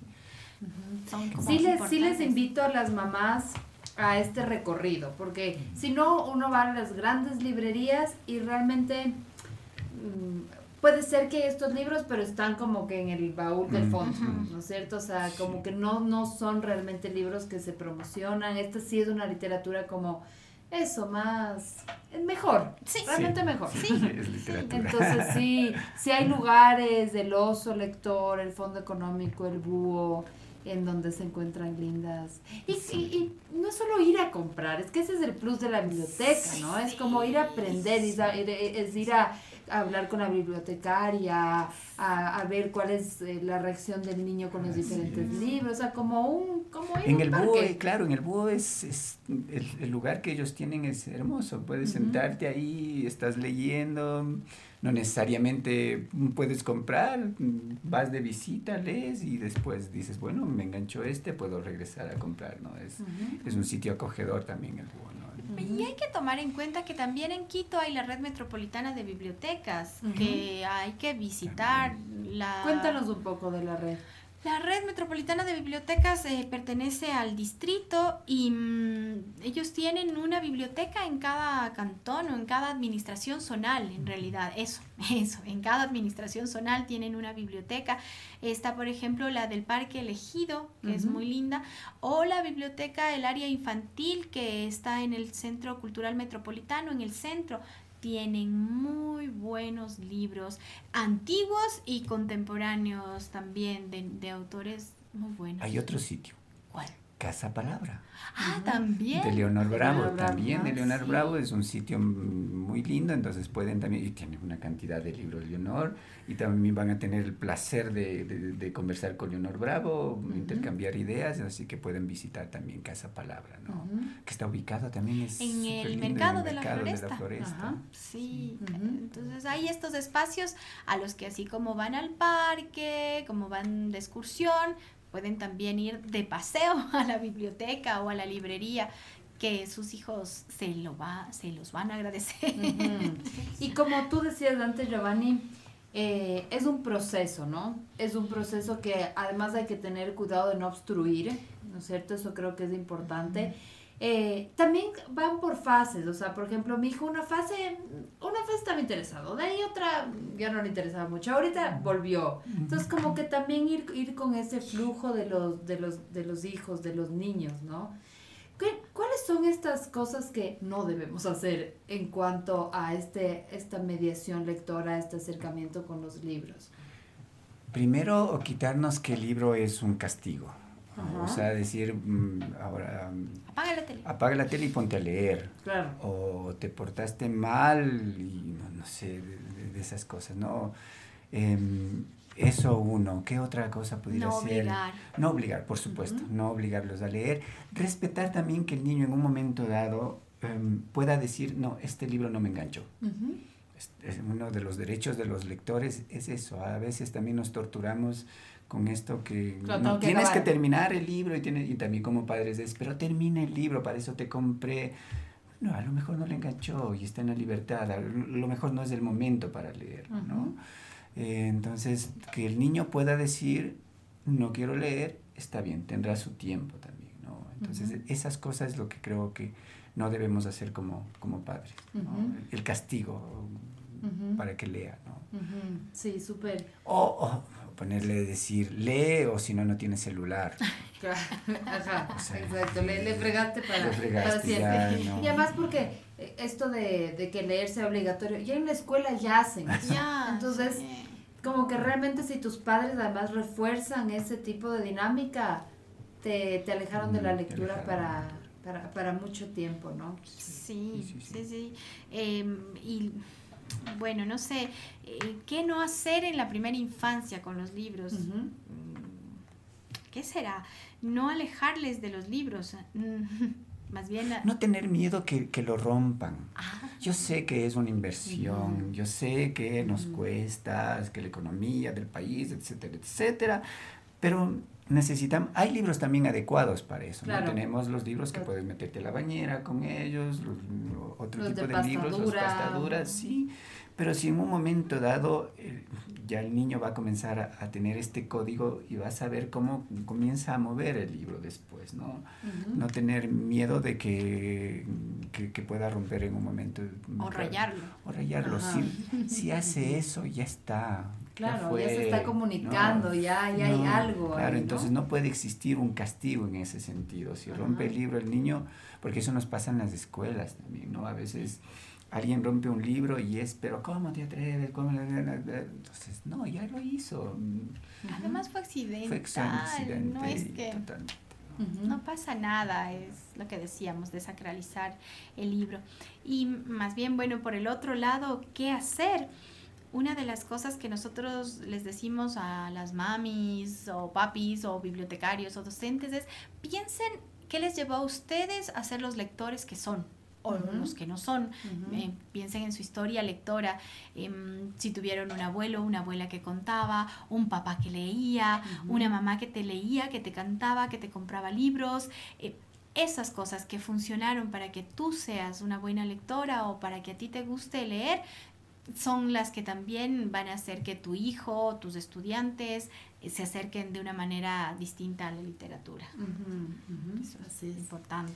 Sí les, sí les invito a las mamás a este recorrido, porque si no, uno va a las grandes librerías y realmente mm, puede ser que estos libros, pero están como que en el baúl del fondo, ¿no es cierto? O sea, como que no, no son realmente libros que se promocionan. Esta sí es una literatura como eso, más mejor, sí, realmente mejor. Sí, es literatura. Entonces sí, sí hay lugares, el oso lector, el fondo económico, el búho, en donde se encuentran lindas. Y, y, no es solo ir a comprar, es que ese es el plus de la biblioteca, ¿no? Es como ir a aprender, es ir a hablar con la bibliotecaria, a, ver cuál es eh, la reacción del niño con los diferentes libros, o sea, como un... Como en el búho, claro, en el búho es, es el, lugar que ellos tienen es hermoso, puedes sentarte ahí, estás leyendo, no necesariamente puedes comprar, vas de visita, lees y después dices, bueno, me enganchó este, puedo regresar a comprar, ¿no? Es, es un sitio acogedor también el búho, ¿no? Y hay que tomar en cuenta que también en Quito hay la red metropolitana de bibliotecas que hay que visitar. La... Cuéntanos un poco de la red. La red metropolitana de bibliotecas eh, pertenece al distrito y mm, ellos tienen una biblioteca en cada cantón o en cada administración zonal, en realidad, eso, eso, en cada administración zonal tienen una biblioteca. Está, por ejemplo, la del Parque Elegido, que es muy linda, o la biblioteca del área infantil, que está en el Centro Cultural Metropolitano, en el centro tienen muy buenos libros antiguos y contemporáneos también de, autores muy buenos. Hay otro sitio. Casa Palabra. Ah, también. De Leonor Bravo, también de Leonor Bravo, es un sitio muy lindo, entonces pueden también, y tienen una cantidad de libros de Leonor, y también van a tener el placer de, de, conversar con Leonor Bravo, intercambiar ideas, así que pueden visitar también Casa Palabra, ¿no? Que está ubicado también es en el mercado, de, la floresta. Sí, entonces hay estos espacios a los que así como van al parque, como van de excursión, pueden también ir de paseo a la biblioteca o a la librería que sus hijos se, lo va, se los van a agradecer. Y como tú decías antes, Giovanni, eh, es un proceso, ¿no? Es un proceso que además hay que tener cuidado de no obstruir, ¿no es cierto? Eso creo que es importante. Eh, también van por fases, o sea, por ejemplo, mi hijo una fase, una fase estaba interesado, de ahí otra ya no le interesaba mucho, ahorita volvió. Entonces, como que también ir, ir con ese flujo de los, de, los, de los hijos, de los niños, ¿no? ¿Qué, ¿Cuáles son estas cosas que no debemos hacer en cuanto a este, esta mediación lectora, este acercamiento con los libros? Primero, quitarnos que el libro es un castigo. O sea, decir, mm, ahora... Apaga la tele. Apaga la tele y ponte a leer. Claro. O te portaste mal y no, sé, de, esas cosas, ¿no? Em, eso uno. ¿Qué otra cosa pudiera no ser? Obligar. No obligar, por supuesto. No obligarlos a leer. Respetar también que el niño en un momento dado em, pueda decir, no, este libro no me enganchó. es, uno de los derechos de los lectores es eso. A veces también nos torturamos con esto que, no, tienes que terminar el libro y, tienes, y también como padres es, pero termina el libro, para eso te compré. No, a lo mejor no le enganchó y está en la libertad, a lo mejor no es el momento para leer, ¿no? Eh, entonces, que el niño pueda decir, no quiero leer, está bien, tendrá su tiempo también, ¿no? Entonces, esas cosas es lo que creo que no debemos hacer como, como padres, ¿no? El castigo para que lea, ¿no? Sí, súper. O, ponerle decir, lee o si no, no tiene celular. Ajá, exacto, le, fregaste para, siempre. Y además porque eh, esto de, de, que leer sea obligatorio, ya en la escuela ya hacen. Ya, Entonces, como que realmente si tus padres además refuerzan ese tipo de dinámica, te, te alejaron de la lectura para, para, para, mucho tiempo, ¿no? Sí, sí, sí. Em, y bueno, no sé, eh, ¿qué no hacer en la primera infancia con los libros? Mm, ¿Qué será? No alejarles de los libros. Más bien... No tener miedo que, que lo rompan. Ah. Yo sé que es una inversión, yo sé que nos cuesta, que la economía del país, etcétera, etcétera, pero necesitamos, hay libros también adecuados para eso, ¿no? Tenemos los libros que puedes meterte a la bañera con ellos, otro tipo de, libros, las pastaduras, sí, Pero si en un momento dado eh, ya el niño va a comenzar a, tener este código y va a saber cómo comienza a mover el libro después, ¿no? No tener miedo de que, que, pueda romper en un momento. O rayarlo. O rayarlo. Si, si, hace eso, ya está. Claro, ya, se está comunicando, ya, ya hay algo. Claro, entonces ¿no? puede existir un castigo en ese sentido. Si rompe el libro el niño, porque eso nos pasa en las escuelas también, ¿no? A veces alguien rompe un libro y es, pero ¿cómo te atreves? ¿Cómo? Entonces, no, ya lo hizo. Además fue accidental. Fue accidente. No es que... No pasa nada, es lo que decíamos, desacralizar el libro. Y más bien, bueno, por el otro lado, ¿qué hacer? Una de las cosas que nosotros les decimos a las mamis o papis o bibliotecarios o docentes es, piensen qué les llevó a ustedes a ser los lectores que son o los que no son. Eh, piensen en su historia lectora, em, si tuvieron un abuelo, una abuela que contaba, un papá que leía, una mamá que te leía, que te cantaba, que te compraba libros. Eh, esas cosas que funcionaron para que tú seas una buena lectora o para que a ti te guste leer, son las que también van a hacer que tu hijo, tus estudiantes eh, se acerquen de una manera distinta a la literatura. Eso es, importante.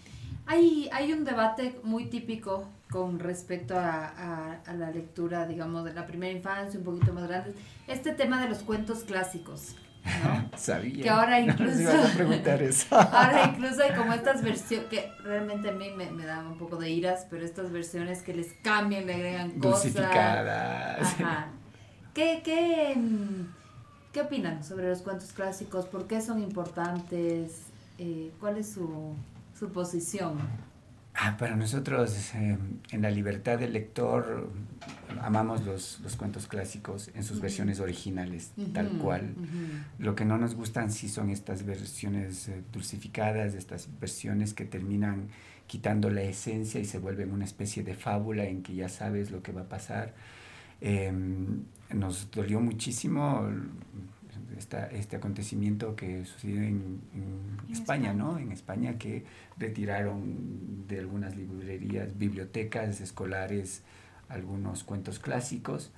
Hay, hay un debate muy típico con respecto a, a, la lectura, digamos, de la primera infancia, un poquito más grande, este tema de los cuentos clásicos. ¿No? Sabía. Que ahora incluso. a preguntar eso. ahora incluso hay como estas versiones que realmente a mí me, me dan un poco de iras, pero estas versiones que les cambian, le agregan cosas. Ajá. ¿Qué, qué, ¿Qué opinan sobre los cuentos clásicos? ¿Por qué son importantes? Eh, ¿Cuál es su, su posición? Ah, para nosotros, eh, en la libertad del lector, amamos los, los cuentos clásicos en sus versiones originales, tal cual. Lo que no nos gustan sí son estas versiones eh, dulcificadas, estas versiones que terminan quitando la esencia y se vuelven una especie de fábula en que ya sabes lo que va a pasar. Em, nos dolió muchísimo esta, este acontecimiento que sucedió en, España, ¿no? En España que retiraron de algunas librerías, bibliotecas escolares, algunos cuentos clásicos.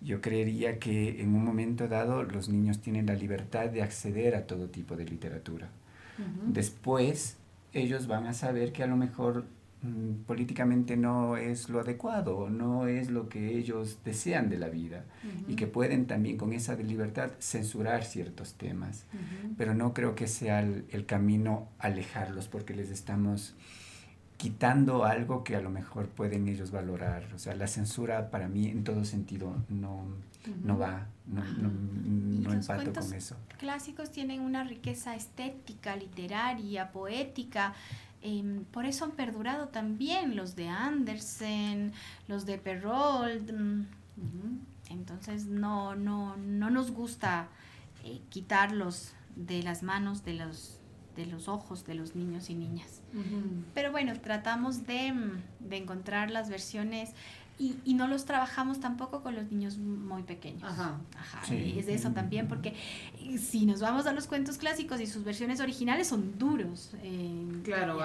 Yo creería que en un momento dado los niños tienen la libertad de acceder a todo tipo de literatura. Después ellos van a saber que a lo mejor Mm, políticamente no es lo adecuado, no es lo que ellos desean de la vida y que pueden también con esa libertad censurar ciertos temas. Pero no creo que sea el, camino alejarlos porque les estamos quitando algo que a lo mejor pueden ellos valorar. O sea, la censura para mí en todo sentido no, no va, no, no, no empato con eso. Clásicos tienen una riqueza estética, literaria, poética Em, por eso han perdurado también los de Andersen, los de Perrault. Mm, entonces no, no, no nos gusta eh, quitarlos de las manos de los, de los ojos de los niños y niñas. Pero bueno, tratamos de, mm, de encontrar las versiones y, y, no los trabajamos tampoco con los niños muy pequeños. Ajá. Ajá. Es de eso también, porque eh, si nos vamos a los cuentos clásicos y sus versiones originales son duros. Eh, claro,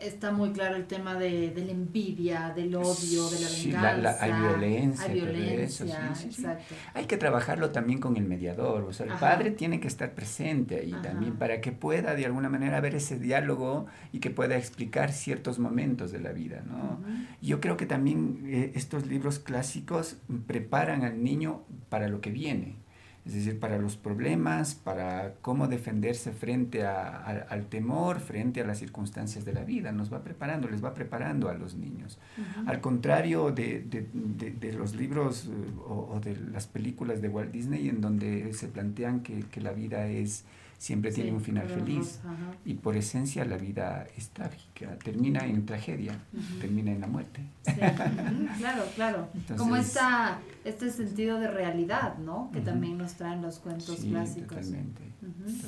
está muy claro el tema de, de la envidia, del odio, de la venganza. hay violencia. Hay violencia, exacto. Hay que trabajarlo también con el mediador, o sea, el padre tiene que estar presente ahí también para que pueda de alguna manera ver ese diálogo y que pueda explicar ciertos momentos de la vida, ¿no? Yo creo que también eh, estos libros clásicos preparan al niño para lo que viene es decir, para los problemas, para cómo defenderse frente a, al temor, frente a las circunstancias de la vida. Nos va preparando, les va preparando a los niños. Al contrario de, de, de, los libros eh, o, o, de las películas de Walt Disney, en donde se plantean que, que la vida es siempre tiene un final feliz. y por esencia la vida es trágica, termina en tragedia, termina en la muerte. claro, claro. Como esta, este sentido de realidad, ¿no? Que también nos traen los cuentos clásicos. Totalmente.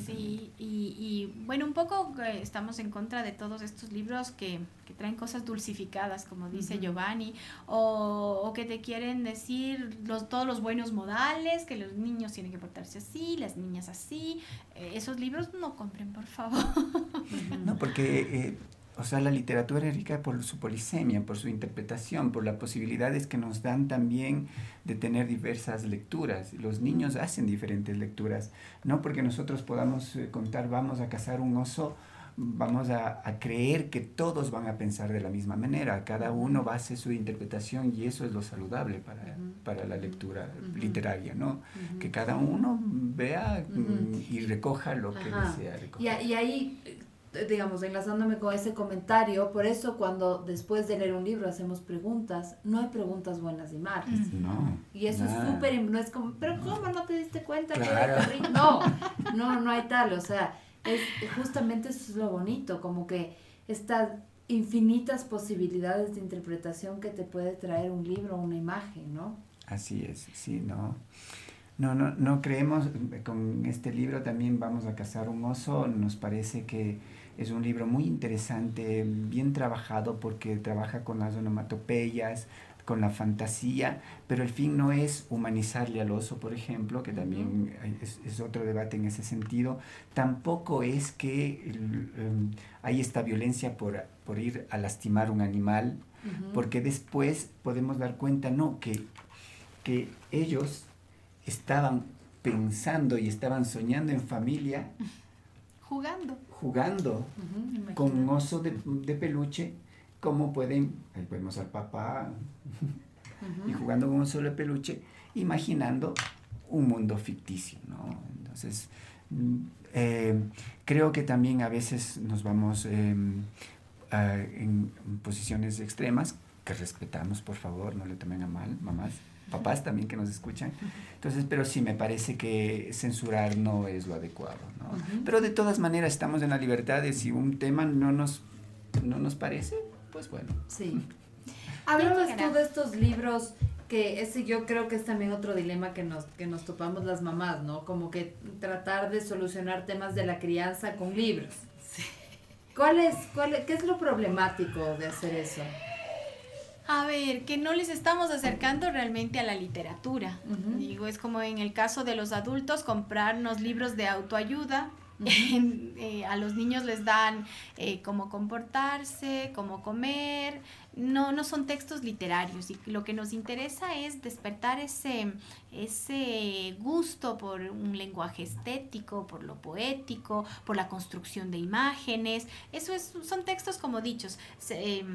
Sí, y, y, bueno, un poco eh, estamos en contra de todos estos libros que, que traen cosas dulcificadas, como dice Giovanni, o, o, que te quieren decir los, todos los buenos modales, que los niños tienen que portarse así, las niñas así. Eh, esos libros no compren, por favor. No, porque... Eh, o sea, la literatura es rica por su polisemia, por su interpretación, por las posibilidades que nos dan también de tener diversas lecturas. Los niños hacen diferentes lecturas, no porque nosotros podamos eh, contar vamos a cazar un oso, vamos a, creer que todos van a pensar de la misma manera, cada uno va a hacer su interpretación y eso es lo saludable para, la lectura literaria, ¿no? Que cada uno vea mm, y recoja lo que desea recoger. Y, y ahí digamos, enlazándome con ese comentario, por eso cuando después de leer un libro hacemos preguntas, no hay preguntas buenas y malas. No. Y eso es súper, no es como, pero ¿cómo no. Te diste cuenta que No, no, no hay tal, o sea, es, justamente eso es lo bonito, como que estas infinitas posibilidades de interpretación que te puede traer un libro o una imagen, ¿no? Así es, sí, no. No, no, no creemos, con este libro también vamos a cazar un oso, nos parece que es un libro muy interesante, bien trabajado porque trabaja con las onomatopeyas, con la fantasía, pero el fin no es humanizarle al oso, por ejemplo, que también es, otro debate en ese sentido. Tampoco es que em, hay esta violencia por, por, ir a lastimar un animal, porque después podemos dar cuenta, no, que, que ellos estaban pensando y estaban soñando en familia. Jugando. Jugando con un oso de, peluche, como pueden, ahí vemos al papá y jugando con un de peluche, imaginando un mundo ficticio, ¿no? Entonces, mm, eh, creo que también a veces nos vamos em, en posiciones extremas, que respetamos, por favor, no le tomen a mal, mamás papás también que nos escuchan. Entonces, pero sí me parece que censurar no es lo adecuado, ¿no? Pero de todas maneras estamos en la libertad de si un tema no nos, no nos parece, pues bueno. Sí. Hablabas tú de estos libros que ese yo creo que es también otro dilema que nos, que nos topamos las mamás, ¿no? Como que tratar de solucionar temas de la crianza con libros. Sí. ¿Cuál es, cuál, ¿Qué es lo problemático de hacer eso? A ver, que no les estamos acercando realmente a la literatura. Digo, es como en el caso de los adultos, comprarnos libros de autoayuda. Eh, a los niños les dan eh, cómo comportarse, cómo comer, no, no son textos literarios y lo que nos interesa es despertar ese, ese gusto por un lenguaje estético, por lo poético, por la construcción de imágenes. Eso es, son textos como dichos, eh,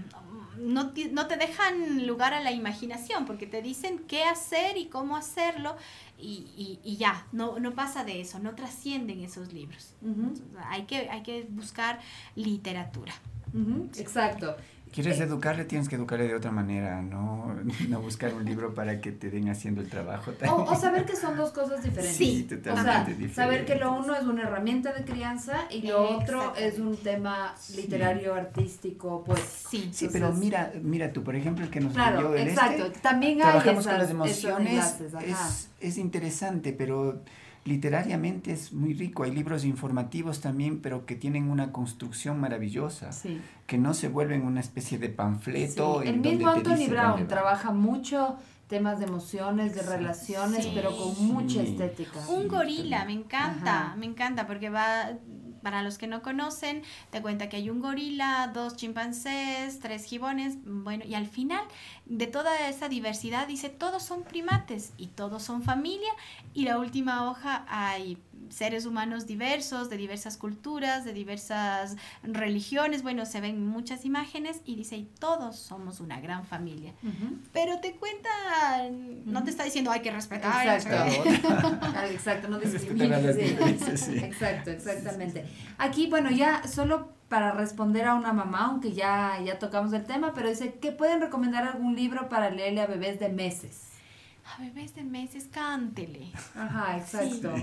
no, te dejan lugar a la imaginación porque te dicen qué hacer y cómo hacerlo y, ya, no, no pasa de eso, no trascienden esos libros. hay, que, hay que buscar literatura. Exacto. Quieres educarle, tienes que educarle de otra manera, no, no buscar un libro para que te den haciendo el trabajo. O, saber que son dos cosas diferentes. Sí, totalmente diferentes. Saber que lo uno es una herramienta de crianza y lo otro es un tema literario, artístico, pues. Sí, sí pero mira, mira tú, por ejemplo, el que nos claro, el exacto. Este, También hay trabajamos con las emociones, es, es interesante, pero literariamente es muy rico. Hay libros informativos también, pero que tienen una construcción maravillosa, que no se vuelven una especie de panfleto. El mismo Anthony Brown trabaja mucho temas de emociones, de relaciones, pero con mucha estética. Un gorila, me encanta, me encanta, porque va para los que no conocen, te cuenta que hay un gorila, dos chimpancés, tres gibones, bueno, y al final de toda esa diversidad dice, todos son primates y todos son familia, y la última hoja hay seres humanos diversos, de diversas culturas, de diversas religiones, bueno, se ven muchas imágenes y dice, y todos somos una gran familia. Pero te cuenta, no te está diciendo hay que respetar. Exacto, exacto no Exacto, exactamente. Aquí, bueno, ya solo para responder a una mamá, aunque ya, ya tocamos el tema, pero dice que pueden recomendar algún libro para leerle a bebés de meses a bebés de meses, cántele. Ajá, exacto.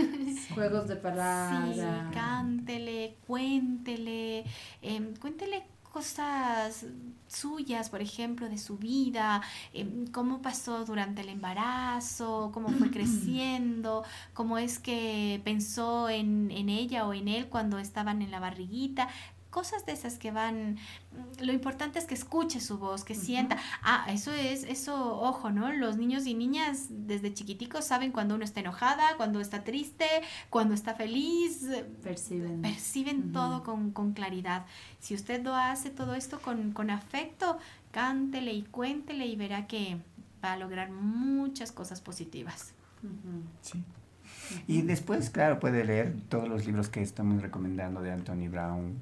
Juegos de palabras. Sí, cántele, cuéntele, em, cuéntele cosas suyas, por ejemplo, de su vida, em, cómo pasó durante el embarazo, cómo fue creciendo, cómo es que pensó en, en ella o en él cuando estaban en la barriguita cosas de esas que van, lo importante es que escuche su voz, que sienta, ah, eso es, eso, ojo, ¿no? Los niños y niñas desde chiquiticos saben cuando uno está enojada, cuando está triste, cuando está feliz, perciben, perciben todo con, con, claridad. Si usted lo hace todo esto con, con afecto, cántele y cuéntele y verá que va a lograr muchas cosas positivas. Sí. Y después, claro, puede leer todos los libros que estamos recomendando de Anthony Brown,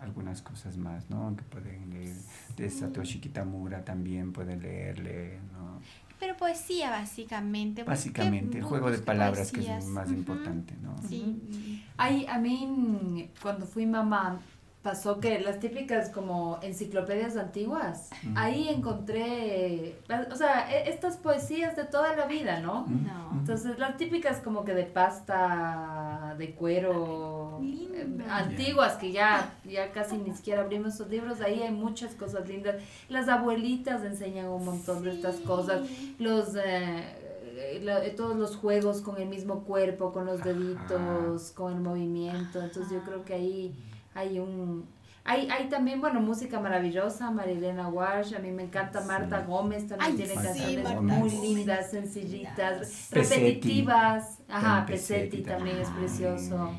algunas cosas más, ¿no? Que pueden leer de Satoshi Kitamura también pueden leerle, ¿no? Pero poesía básicamente. Básicamente, el juego de palabras que es más importante, ¿no? Sí. Hay, a mí, cuando fui mamá, pasó que las típicas como enciclopedias antiguas, ahí encontré, o sea, e, estas poesías de toda la vida, ¿no? Entonces, las típicas como que de pasta, de cuero, eh, antiguas, que ya, ya casi ni siquiera abrimos esos libros, ahí hay muchas cosas lindas. Las abuelitas enseñan un montón de estas cosas, los... Eh, eh, todos los juegos con el mismo cuerpo, con los deditos, con el movimiento. Entonces yo creo que ahí hay un... Hay, hay también, bueno, música maravillosa, Marilena Walsh, a mí me encanta Marta Gómez, también tiene canciones muy lindas, sencillitas, repetitivas. Ajá, Pesetti, también es precioso.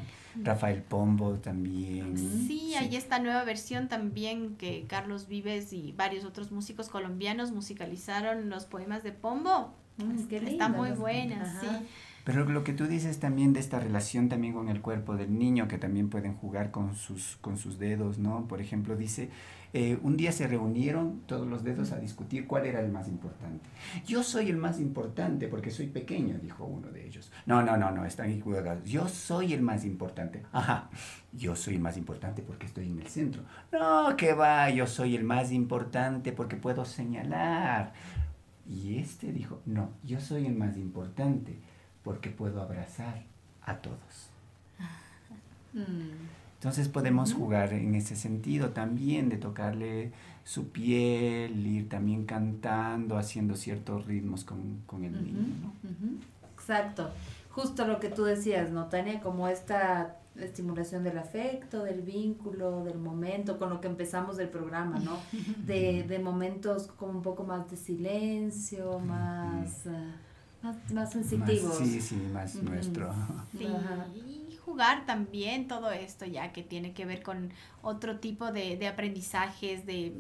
Rafael Pombo también. Sí, hay esta nueva versión también que Carlos Vives y varios otros músicos colombianos musicalizaron los poemas de Pombo. Mm, Está muy buena, sí. Pero lo que tú dices también de esta relación también con el cuerpo del niño, que también pueden jugar con sus, con sus dedos, ¿no? Por ejemplo, dice, eh, un día se reunieron todos los dedos a discutir cuál era el más importante. Yo soy el más importante porque soy pequeño, dijo uno de ellos. No, no, no, no, están equivocados. Yo soy el más importante. Ajá, yo soy el más importante porque estoy en el centro. No, que va, yo soy el más importante porque puedo señalar. Y este dijo, no, yo soy el más importante porque puedo abrazar a todos. Mm. Entonces podemos jugar en ese sentido también, de tocarle su piel, ir también cantando, haciendo ciertos ritmos con, el niño. Exacto, justo lo que tú decías, ¿no, Tania? Como esta estimulación del afecto, del vínculo, del momento, con lo que empezamos el programa, ¿no? De, momentos como un poco más de silencio, más... Eh, más, sensitivos. sí, sí, más nuestro. Sí, y jugar también todo esto ya que tiene que ver con otro tipo de, de aprendizajes, de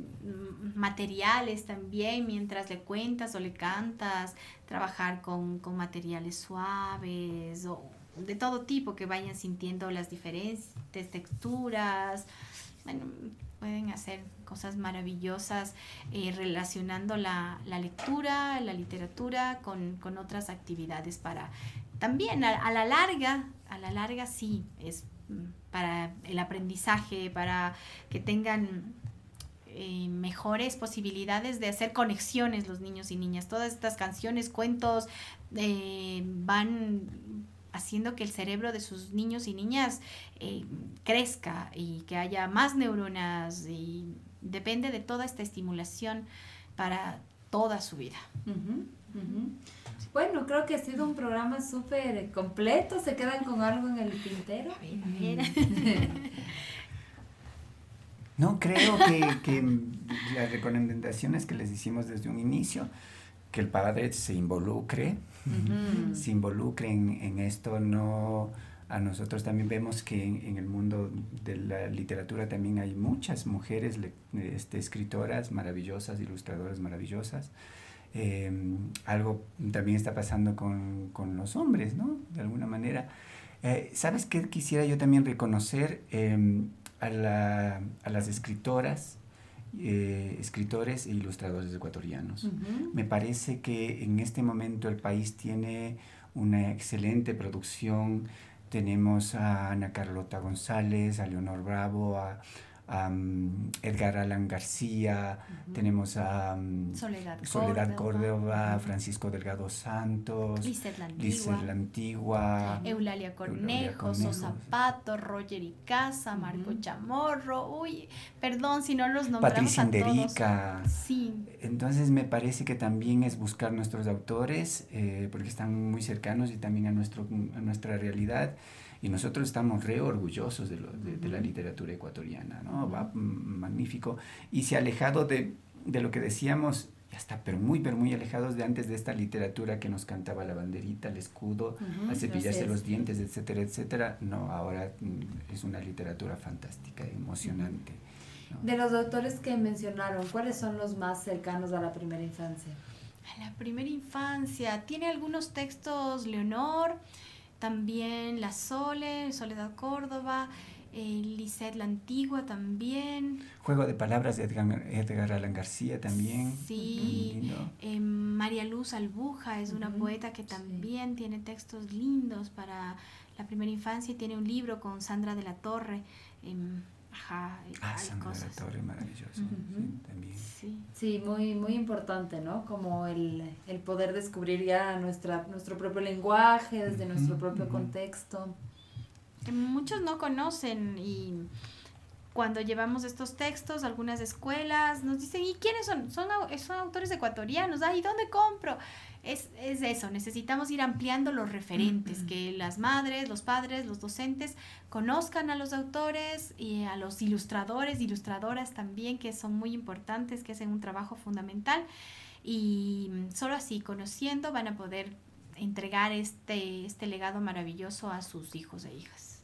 materiales también, mientras le cuentas o le cantas, trabajar con, con materiales suaves o de todo tipo que vayan sintiendo las diferentes texturas. Bueno, pueden hacer cosas maravillosas eh, relacionando la, lectura, la literatura con, otras actividades para también a, la larga, a la larga sí, es para el aprendizaje, para que tengan eh, mejores posibilidades de hacer conexiones los niños y niñas. Todas estas canciones, cuentos eh, van haciendo que el cerebro de sus niños y niñas eh, crezca y que haya más neuronas y depende de toda esta estimulación para toda su vida. Bueno, creo que ha sido un programa súper completo. ¿Se quedan con algo en el tintero? no, creo que, que las recomendaciones que les hicimos desde un inicio, que el padre se involucre, se involucren en esto, no a nosotros también vemos que en, el mundo de la literatura también hay muchas mujeres este, escritoras maravillosas, ilustradoras maravillosas. Em, algo también está pasando con, con, los hombres, ¿no? De alguna manera. Eh, ¿Sabes qué quisiera yo también reconocer em, a, la, a, las escritoras eh, escritores e ilustradores ecuatorianos. Me parece que en este momento el país tiene una excelente producción. Tenemos a Ana Carlota González, a Leonor Bravo, a Edgar Alan García, tenemos a Soledad, Córdoba, Francisco Delgado Santos, Lizeth la Antigua, Eulalia Cornejo, Sosa Pato, Roger Icaza, Marco Chamorro, uy, perdón si no los nombramos Patricia Inderica. Sí. Entonces me parece que también es buscar nuestros autores, eh, porque están muy cercanos y también a, nuestro, a nuestra realidad Y nosotros estamos re orgullosos de, lo, de, la literatura ecuatoriana, ¿no? Va magnífico. Y se ha alejado de, de lo que decíamos, ya está, pero muy, pero muy alejados de antes de esta literatura que nos cantaba la banderita, el escudo, a cepillarse los dientes, etcétera, etcétera. No, ahora mm, es una literatura fantástica, emocionante. De los autores que mencionaron, ¿cuáles son los más cercanos a la primera infancia? A la primera infancia. Tiene algunos textos Leonor, también La Sole, Soledad Córdoba, eh, Lisette la Antigua también. Juego de palabras de Edgar, Edgar Allan García también. Sí. Eh, María Luz Albuja es una poeta que también tiene textos lindos para la primera infancia y tiene un libro con Sandra de la Torre. Em, ajá, ah, Sandra de la Torre, maravilloso. sí, también. Sí. muy, muy importante, ¿no? Como el, el poder descubrir ya nuestra, nuestro propio lenguaje desde nuestro propio contexto muchos no conocen y cuando llevamos estos textos, algunas escuelas nos dicen, ¿y quiénes son? Son, son autores ecuatorianos, ¿y dónde compro? Es, es, eso, necesitamos ir ampliando los referentes, que las madres, los padres, los docentes conozcan a los autores y a los ilustradores, ilustradoras también, que son muy importantes, que hacen un trabajo fundamental. Y solo así, conociendo, van a poder entregar este, este legado maravilloso a sus hijos e hijas.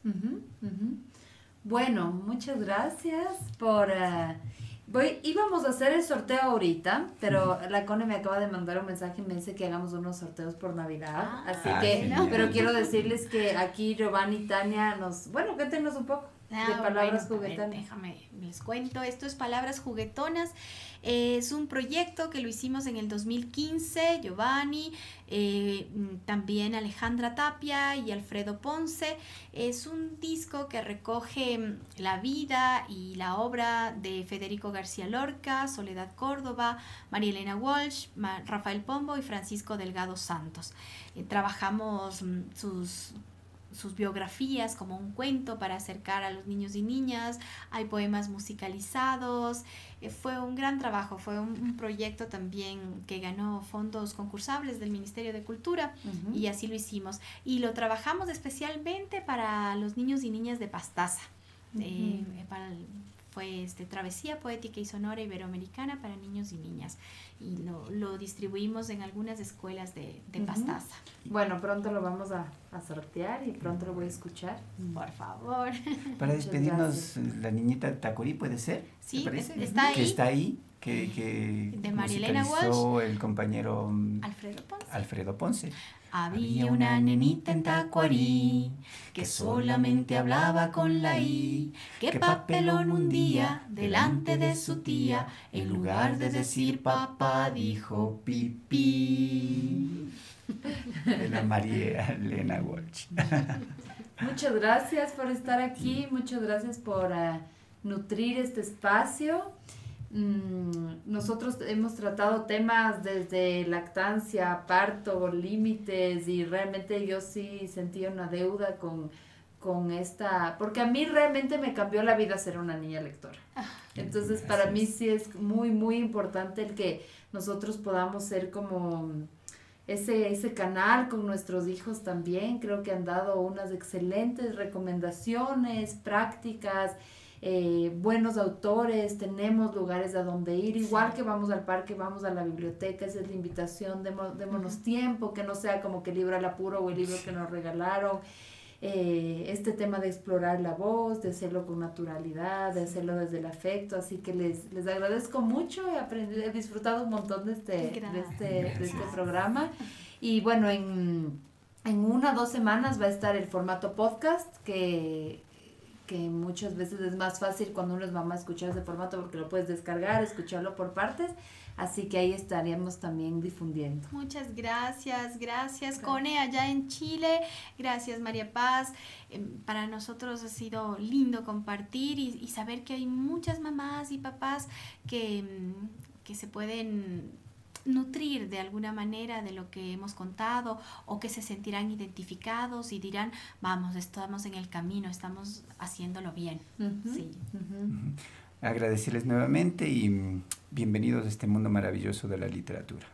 Bueno, muchas gracias por... Uh, voy, íbamos a hacer el sorteo ahorita, pero la Cone me acaba de mandar un mensaje y me dice que hagamos unos sorteos por Navidad. Ah, así que, pero quiero decirles que aquí Giovanni y Tania nos... Bueno, cuéntenos un poco de ah, palabras juguetonas. déjame, les cuento. Esto es Palabras Juguetonas. Es un proyecto que lo hicimos en el 2015, Giovanni, eh, también Alejandra Tapia y Alfredo Ponce. Es un disco que recoge mm, la vida y la obra de Federico García Lorca, Soledad Córdoba, María Elena Walsh, Rafael Pombo y Francisco Delgado Santos. Eh, trabajamos mm, sus sus biografías como un cuento para acercar a los niños y niñas, hay poemas musicalizados, eh, fue un gran trabajo, fue un, proyecto también que ganó fondos concursables del Ministerio de Cultura y así lo hicimos. Y lo trabajamos especialmente para los niños y niñas de Pastaza, eh, para fue este, Travesía Poética y Sonora Iberoamericana para niños y niñas y lo, lo distribuimos en algunas escuelas de, de Pastaza. Bueno, pronto lo vamos a, a, sortear y pronto lo voy a escuchar. Por favor. Para despedirnos, la niñita Tacurí puede ser. Sí, está ahí. Que está ahí. Que, que de Marilena Walsh. el compañero Alfredo Ponce. Alfredo Ponce. Había una nenita en Tacuarí que solamente hablaba con la I, que papelón un día delante de su tía, en lugar de decir papá dijo pipí. De la María Elena Walsh. Muchas gracias por estar aquí, muchas gracias por uh, nutrir este espacio. Mm, nosotros hemos tratado temas desde lactancia, parto, límites y realmente yo sí sentí una deuda con, con esta, porque a mí realmente me cambió la vida ser una niña lectora. Ah. Entonces para mí sí es muy, muy importante el que nosotros podamos ser como ese, ese canal con nuestros hijos también. Creo que han dado unas excelentes recomendaciones, prácticas eh, buenos autores, tenemos lugares a donde ir, igual que vamos al parque, vamos a la biblioteca, esa es la invitación, démonos tiempo, que no sea como que el libro al apuro o el libro que nos regalaron. Eh, este tema de explorar la voz, de hacerlo con naturalidad, de hacerlo desde el afecto, así que les, les agradezco mucho, he, aprendido, he disfrutado un montón de este, de este, de este programa. Y bueno, en, en una o dos semanas va a estar el formato podcast que que muchas veces es más fácil cuando uno es mamá escuchar ese formato porque lo puedes descargar, escucharlo por partes. Así que ahí estaríamos también difundiendo. Muchas gracias, gracias Cone allá en Chile, gracias María Paz. Em, para nosotros ha sido lindo compartir y, y saber que hay muchas mamás y papás que, em, que se pueden nutrir de alguna manera de lo que hemos contado o que se sentirán identificados y dirán, vamos, estamos en el camino, estamos haciéndolo bien. sí. Agradecerles nuevamente y bienvenidos a este mundo maravilloso de la literatura.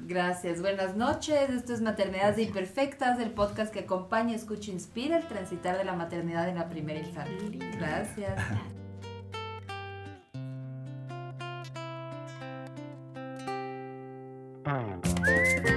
Gracias, buenas noches. Esto es Maternidades Imperfectas, el podcast que acompaña, escucha, inspira el transitar de la maternidad en la primera infancia. Gracias. Bye.